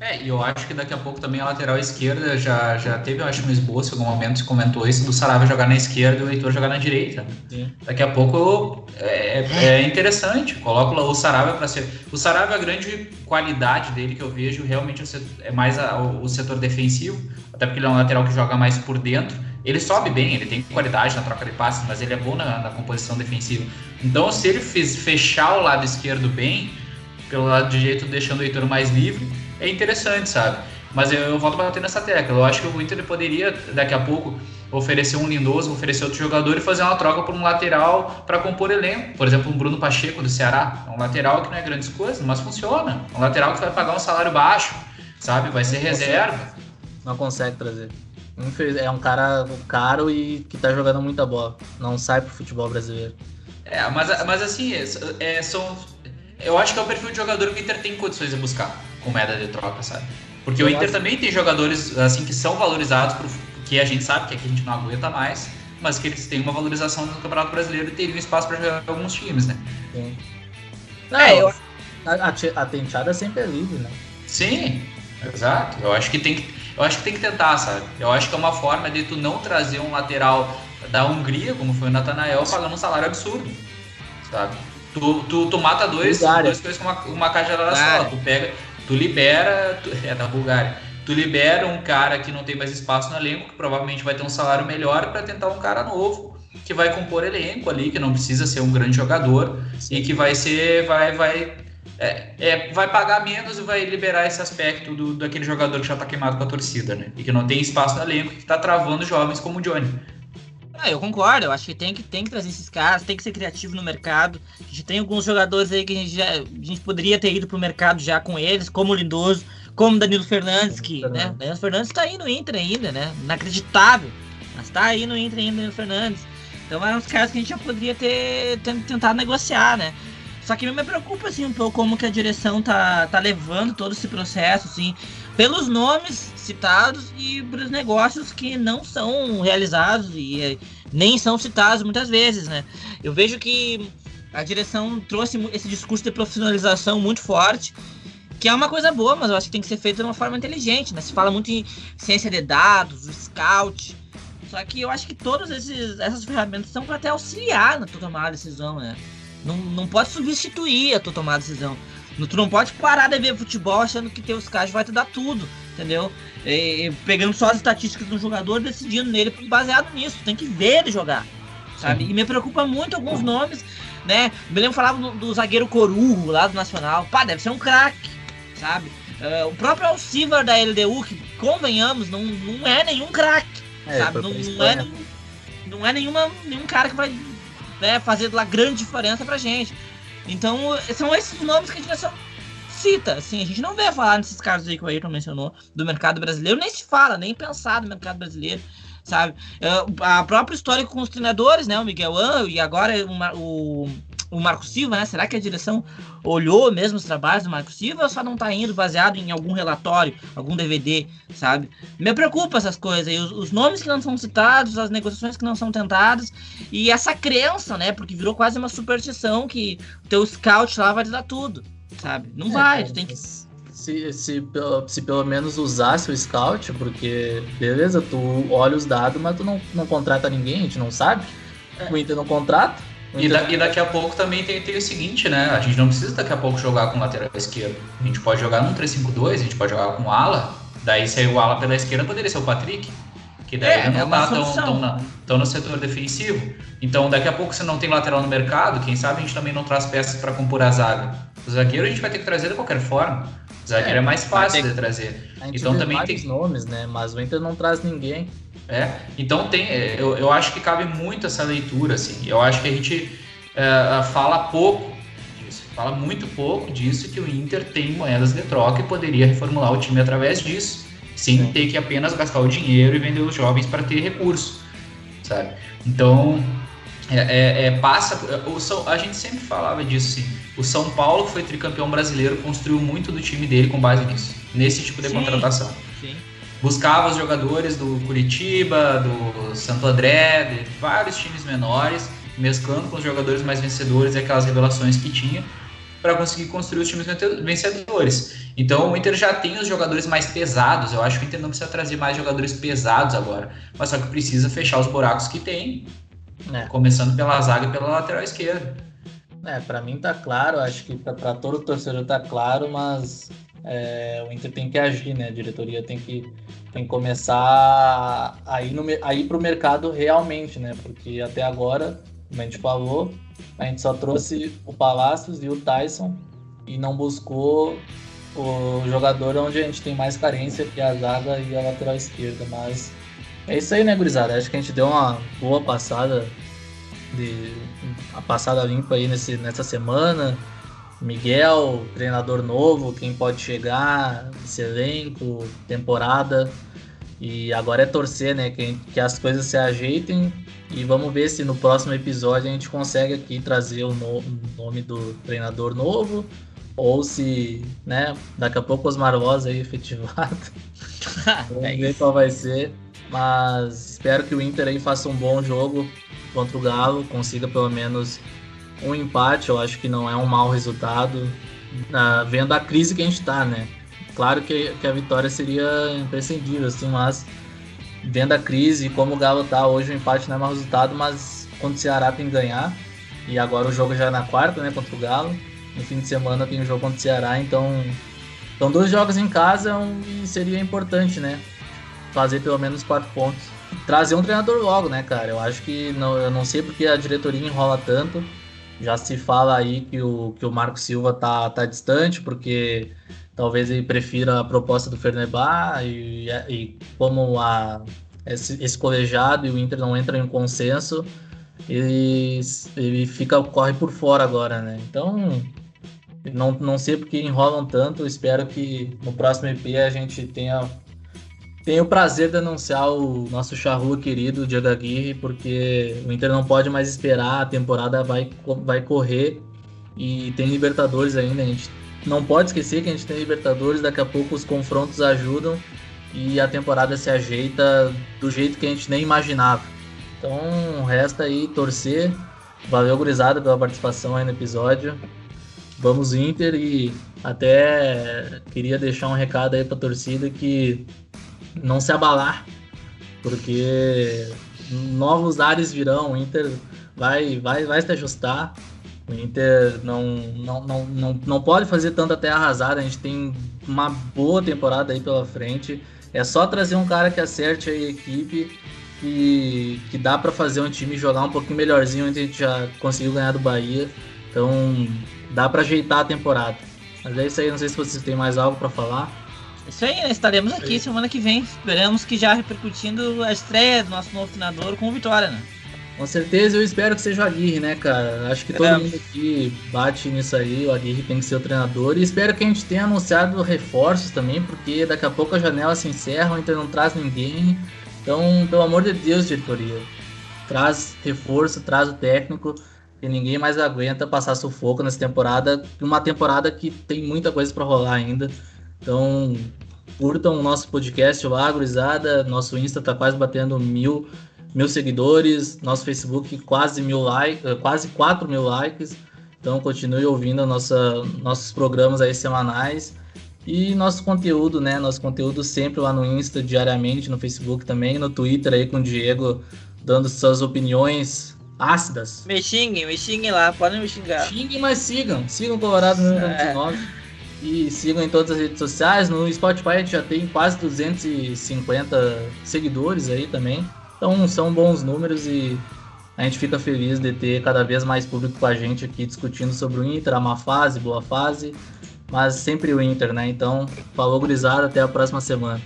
É, e eu acho que daqui a pouco também a lateral esquerda já, já teve, eu acho, um esboço em algum momento, se comentou isso, do Sarava jogar na esquerda e o Heitor jogar na direita. Sim. Daqui a pouco é, é interessante, coloca o Sarava para ser. O Sarava, a grande qualidade dele que eu vejo realmente é mais a, o setor defensivo, até porque ele é um lateral que joga mais por dentro. Ele sobe bem, ele tem qualidade na troca de passes, mas ele é bom na, na composição defensiva. Então, se ele fez, fechar o lado esquerdo bem, pelo lado de jeito deixando o Heitor mais livre, é interessante, sabe? Mas eu, eu volto bater nessa tecla. Eu acho que o Inter poderia, daqui a pouco, oferecer um Lindoso, oferecer outro jogador e fazer uma troca por um lateral para compor elenco. Por exemplo, um Bruno Pacheco do Ceará. É um lateral que não é grandes coisas, mas funciona. É um lateral que vai pagar um salário baixo, sabe? Vai ser não reserva. Consegue. Não consegue trazer. É um cara caro e que tá jogando muita bola. Não sai pro futebol brasileiro. É, mas, mas assim, é, é são, eu acho que é o perfil de jogador que o Inter tem condições de buscar com moeda de troca, sabe? Porque eu o Inter acho... também tem jogadores assim que são valorizados, por, que a gente sabe que aqui a gente não aguenta mais, mas que eles têm uma valorização no Campeonato Brasileiro e teriam espaço para jogar alguns times, né? Sim. Não, é, eu... a, a, a tentada sempre é livre, né? Sim, exato. Eu acho que tem que, eu acho que tem que tentar, sabe? Eu acho que é uma forma de tu não trazer um lateral da Hungria, como foi o Natanael, pagando um salário absurdo, sabe? Tu, tu, tu mata dois, dois coisas com uma, uma cajadada só. Tu pega, tu libera. Tu, é da Bulgária. Tu libera um cara que não tem mais espaço no elenco, que provavelmente vai ter um salário melhor, para tentar um cara novo que vai compor elenco ali, que não precisa ser um grande jogador Sim. e que vai ser. Vai, vai, é, é, vai pagar menos e vai liberar esse aspecto do, daquele jogador que já tá queimado com a torcida, né? E que não tem espaço no elenco, que tá travando jovens como o Johnny. Ah, eu concordo, eu acho que tem que, tem que trazer esses caras, tem que ser criativo no mercado. A gente tem alguns jogadores aí que a gente, já, a gente poderia ter ido pro mercado já com eles, como o Lindoso, como Danilo Fernandes, que, né? Danilo Fernandes tá aí no Inter ainda, né? Inacreditável. Mas tá aí no Inter ainda, Danilo Fernandes. Então eram os caras que a gente já poderia ter, ter tentado negociar, né? Só que me preocupa, assim, um pouco como que a direção tá, tá levando todo esse processo, assim, pelos nomes citados e pelos negócios que não são realizados e eh, nem são citados muitas vezes, né? Eu vejo que a direção trouxe esse discurso de profissionalização muito forte, que é uma coisa boa, mas eu acho que tem que ser feito de uma forma inteligente, né? Se fala muito em ciência de dados, o scout, só que eu acho que todas esses, essas ferramentas são para até auxiliar na tua tomada de decisão, né? Não, não pode substituir a tua tomada de decisão. Tu não pode parar de ver futebol achando que teus caras vai te dar tudo, entendeu? E, pegando só as estatísticas do jogador decidindo nele baseado nisso. Tem que ver ele jogar, sabe? Sim. E me preocupa muito alguns nomes, né? Me lembro falava do, do zagueiro Corujo lá do Nacional. Pá, deve ser um craque, sabe? Uh, o próprio Alcivar da LDU, que convenhamos, não, não é nenhum craque, é, sabe? Não, não, é, não é nenhuma, nenhum cara que vai né, fazer lá grande diferença pra gente. Então, são esses nomes que a gente cita, assim, a gente não vê falar nesses casos aí que o Ayrton mencionou, do mercado brasileiro, nem se fala, nem pensar no mercado brasileiro, sabe? A própria história com os treinadores, né, o Miguel An e agora o, o, Marco Silva, né, será que a direção olhou mesmo os trabalhos do Marco Silva ou só não tá indo baseado em algum relatório, algum DVD, sabe? Me preocupa essas coisas, os, os nomes que não são citados, as negociações que não são tentadas e essa crença, né, porque virou quase uma superstição que o teu scout lá vai te dar tudo sabe? Não é, vai, tu tem que. Se, se, se pelo menos usasse o scout, porque beleza, tu olha os dados, mas tu não, não contrata ninguém, a gente não sabe. É. O Inter não contrata. E, da, e, daqui a pouco também tem, tem, o seguinte, né? A gente não precisa daqui a pouco jogar com lateral esquerdo. A gente pode jogar num 3-5-2, a gente pode jogar com ala. Daí se o ala pela esquerda poderia ser o Patrick. Que daí é, não é tá tão, tão, tão, no setor defensivo. Então daqui a pouco você não tem lateral no mercado, quem sabe a gente também não traz peças para compor a zaga. O zagueiro a gente vai ter que trazer de qualquer forma. O zagueiro é, é mais fácil de trazer. então também tem nomes, né? Mas o Inter não traz ninguém. É. Então tem, é, eu, eu acho que cabe muito essa leitura, assim. Eu acho que a gente é, fala pouco disso, fala muito pouco disso que o Inter tem moedas de troca e poderia reformular o time através disso, sem Sim. ter que apenas gastar o dinheiro e vender os jovens para ter recurso, sabe? Então é, é, é, passa. O, a gente sempre falava disso, assim. O São Paulo, que foi tricampeão brasileiro, construiu muito do time dele com base nisso, nesse tipo de sim, contratação. Sim. Buscava os jogadores do Curitiba, do Santo André, de vários times menores, mesclando com os jogadores mais vencedores e aquelas revelações que tinha, para conseguir construir os times vencedores. Então o Inter já tem os jogadores mais pesados. Eu acho que o Inter não precisa trazer mais jogadores pesados agora, mas só que precisa fechar os buracos que tem é. Começando pela zaga e pela lateral esquerda. É, para mim tá claro, acho que para todo torcedor tá claro, mas é, o Inter tem que agir, né? A diretoria tem que, tem que começar a ir, no, a ir pro mercado realmente, né? Porque até agora, como a gente falou, a gente só trouxe o Palácios e o Tyson e não buscou o jogador onde a gente tem mais carência, que é a zaga e a lateral esquerda, mas é isso aí, né, gurizada? Acho que a gente deu uma boa passada de a passada limpa aí nesse, nessa semana. Miguel, treinador novo, quem pode chegar, esse elenco, temporada. E agora é torcer, né? Que, que as coisas se ajeitem. E vamos ver se no próximo episódio a gente consegue aqui trazer o, no, nome do treinador novo. Ou se, né, daqui a pouco os Marvosa aí efetivado. vamos é ver qual vai ser. Mas espero que o Inter aí faça um bom jogo contra o Galo, consiga pelo menos um empate. Eu acho que não é um mau resultado, vendo a crise que a gente está, né? Claro que, que, a vitória seria imprescindível, assim, mas vendo a crise e como o Galo tá hoje, o empate não é mau resultado, mas quando o Ceará tem que ganhar. E agora o jogo já é na quarta, né, contra o Galo. No fim de semana tem o um jogo contra o Ceará, então. Então, dois jogos em casa um, seria importante, né? fazer pelo menos quatro pontos. Trazer um treinador logo, né, cara? Eu acho que não, eu não sei porque a diretoria enrola tanto. Já se fala aí que o, que o Marco Silva tá, tá distante, porque talvez ele prefira a proposta do Fernebar e, e como a, esse, esse colegiado e o Inter não entra em consenso, ele, ele fica, corre por fora agora, né? Então, não, não sei porque enrolam tanto, espero que no próximo EP a gente tenha tenho o prazer de anunciar o nosso charrua querido, Diego Aguirre, porque o Inter não pode mais esperar, a temporada vai, vai correr e tem Libertadores ainda. A gente não pode esquecer que a gente tem Libertadores, daqui a pouco os confrontos ajudam e a temporada se ajeita do jeito que a gente nem imaginava. Então resta aí torcer. Valeu, gurizada, pela participação aí no episódio. Vamos Inter e até queria deixar um recado aí pra torcida que não se abalar, porque novos ares virão, o Inter vai, vai, vai se ajustar. O Inter não, não, não, não, não pode fazer tanta terra arrasada, a gente tem uma boa temporada aí pela frente. É só trazer um cara que acerte a equipe que, que dá para fazer um time jogar um pouquinho melhorzinho onde a gente já conseguiu ganhar do Bahia. Então dá para ajeitar a temporada. Mas é isso aí, não sei se vocês têm mais algo para falar. Isso aí, né? estaremos aqui semana que vem. Esperamos que já repercutindo a estreia do nosso novo treinador com vitória, né? Com certeza, eu espero que seja o Aguirre, né, cara? Acho que todo é. mundo aqui bate nisso aí, o Aguirre tem que ser o treinador. E espero que a gente tenha anunciado reforços também, porque daqui a pouco a janela se encerra, o Inter não traz ninguém. Então, pelo amor de Deus, diretoria, traz reforço, traz o técnico, e ninguém mais aguenta passar sufoco nessa temporada, uma temporada que tem muita coisa para rolar ainda. Então, curtam o nosso podcast lá, gurizada. Nosso Insta tá quase batendo mil, mil seguidores. Nosso Facebook quase mil likes, eh, quase 4 mil likes. Então, continue ouvindo nossa, nossos programas aí semanais. E nosso conteúdo, né? Nosso conteúdo sempre lá no Insta, diariamente, no Facebook também, no Twitter aí com o Diego, dando suas opiniões ácidas. Me xinguem, me xinguem lá, podem me xingar. Xinguem, mas sigam. Sigam o Colorado 99. É. E sigam em todas as redes sociais. No Spotify a gente já tem quase 250 seguidores aí também. Então são bons números e a gente fica feliz de ter cada vez mais público com a gente aqui discutindo sobre o Inter, a má fase, boa fase, mas sempre o Inter, né? Então, falou gurizada, até a próxima semana.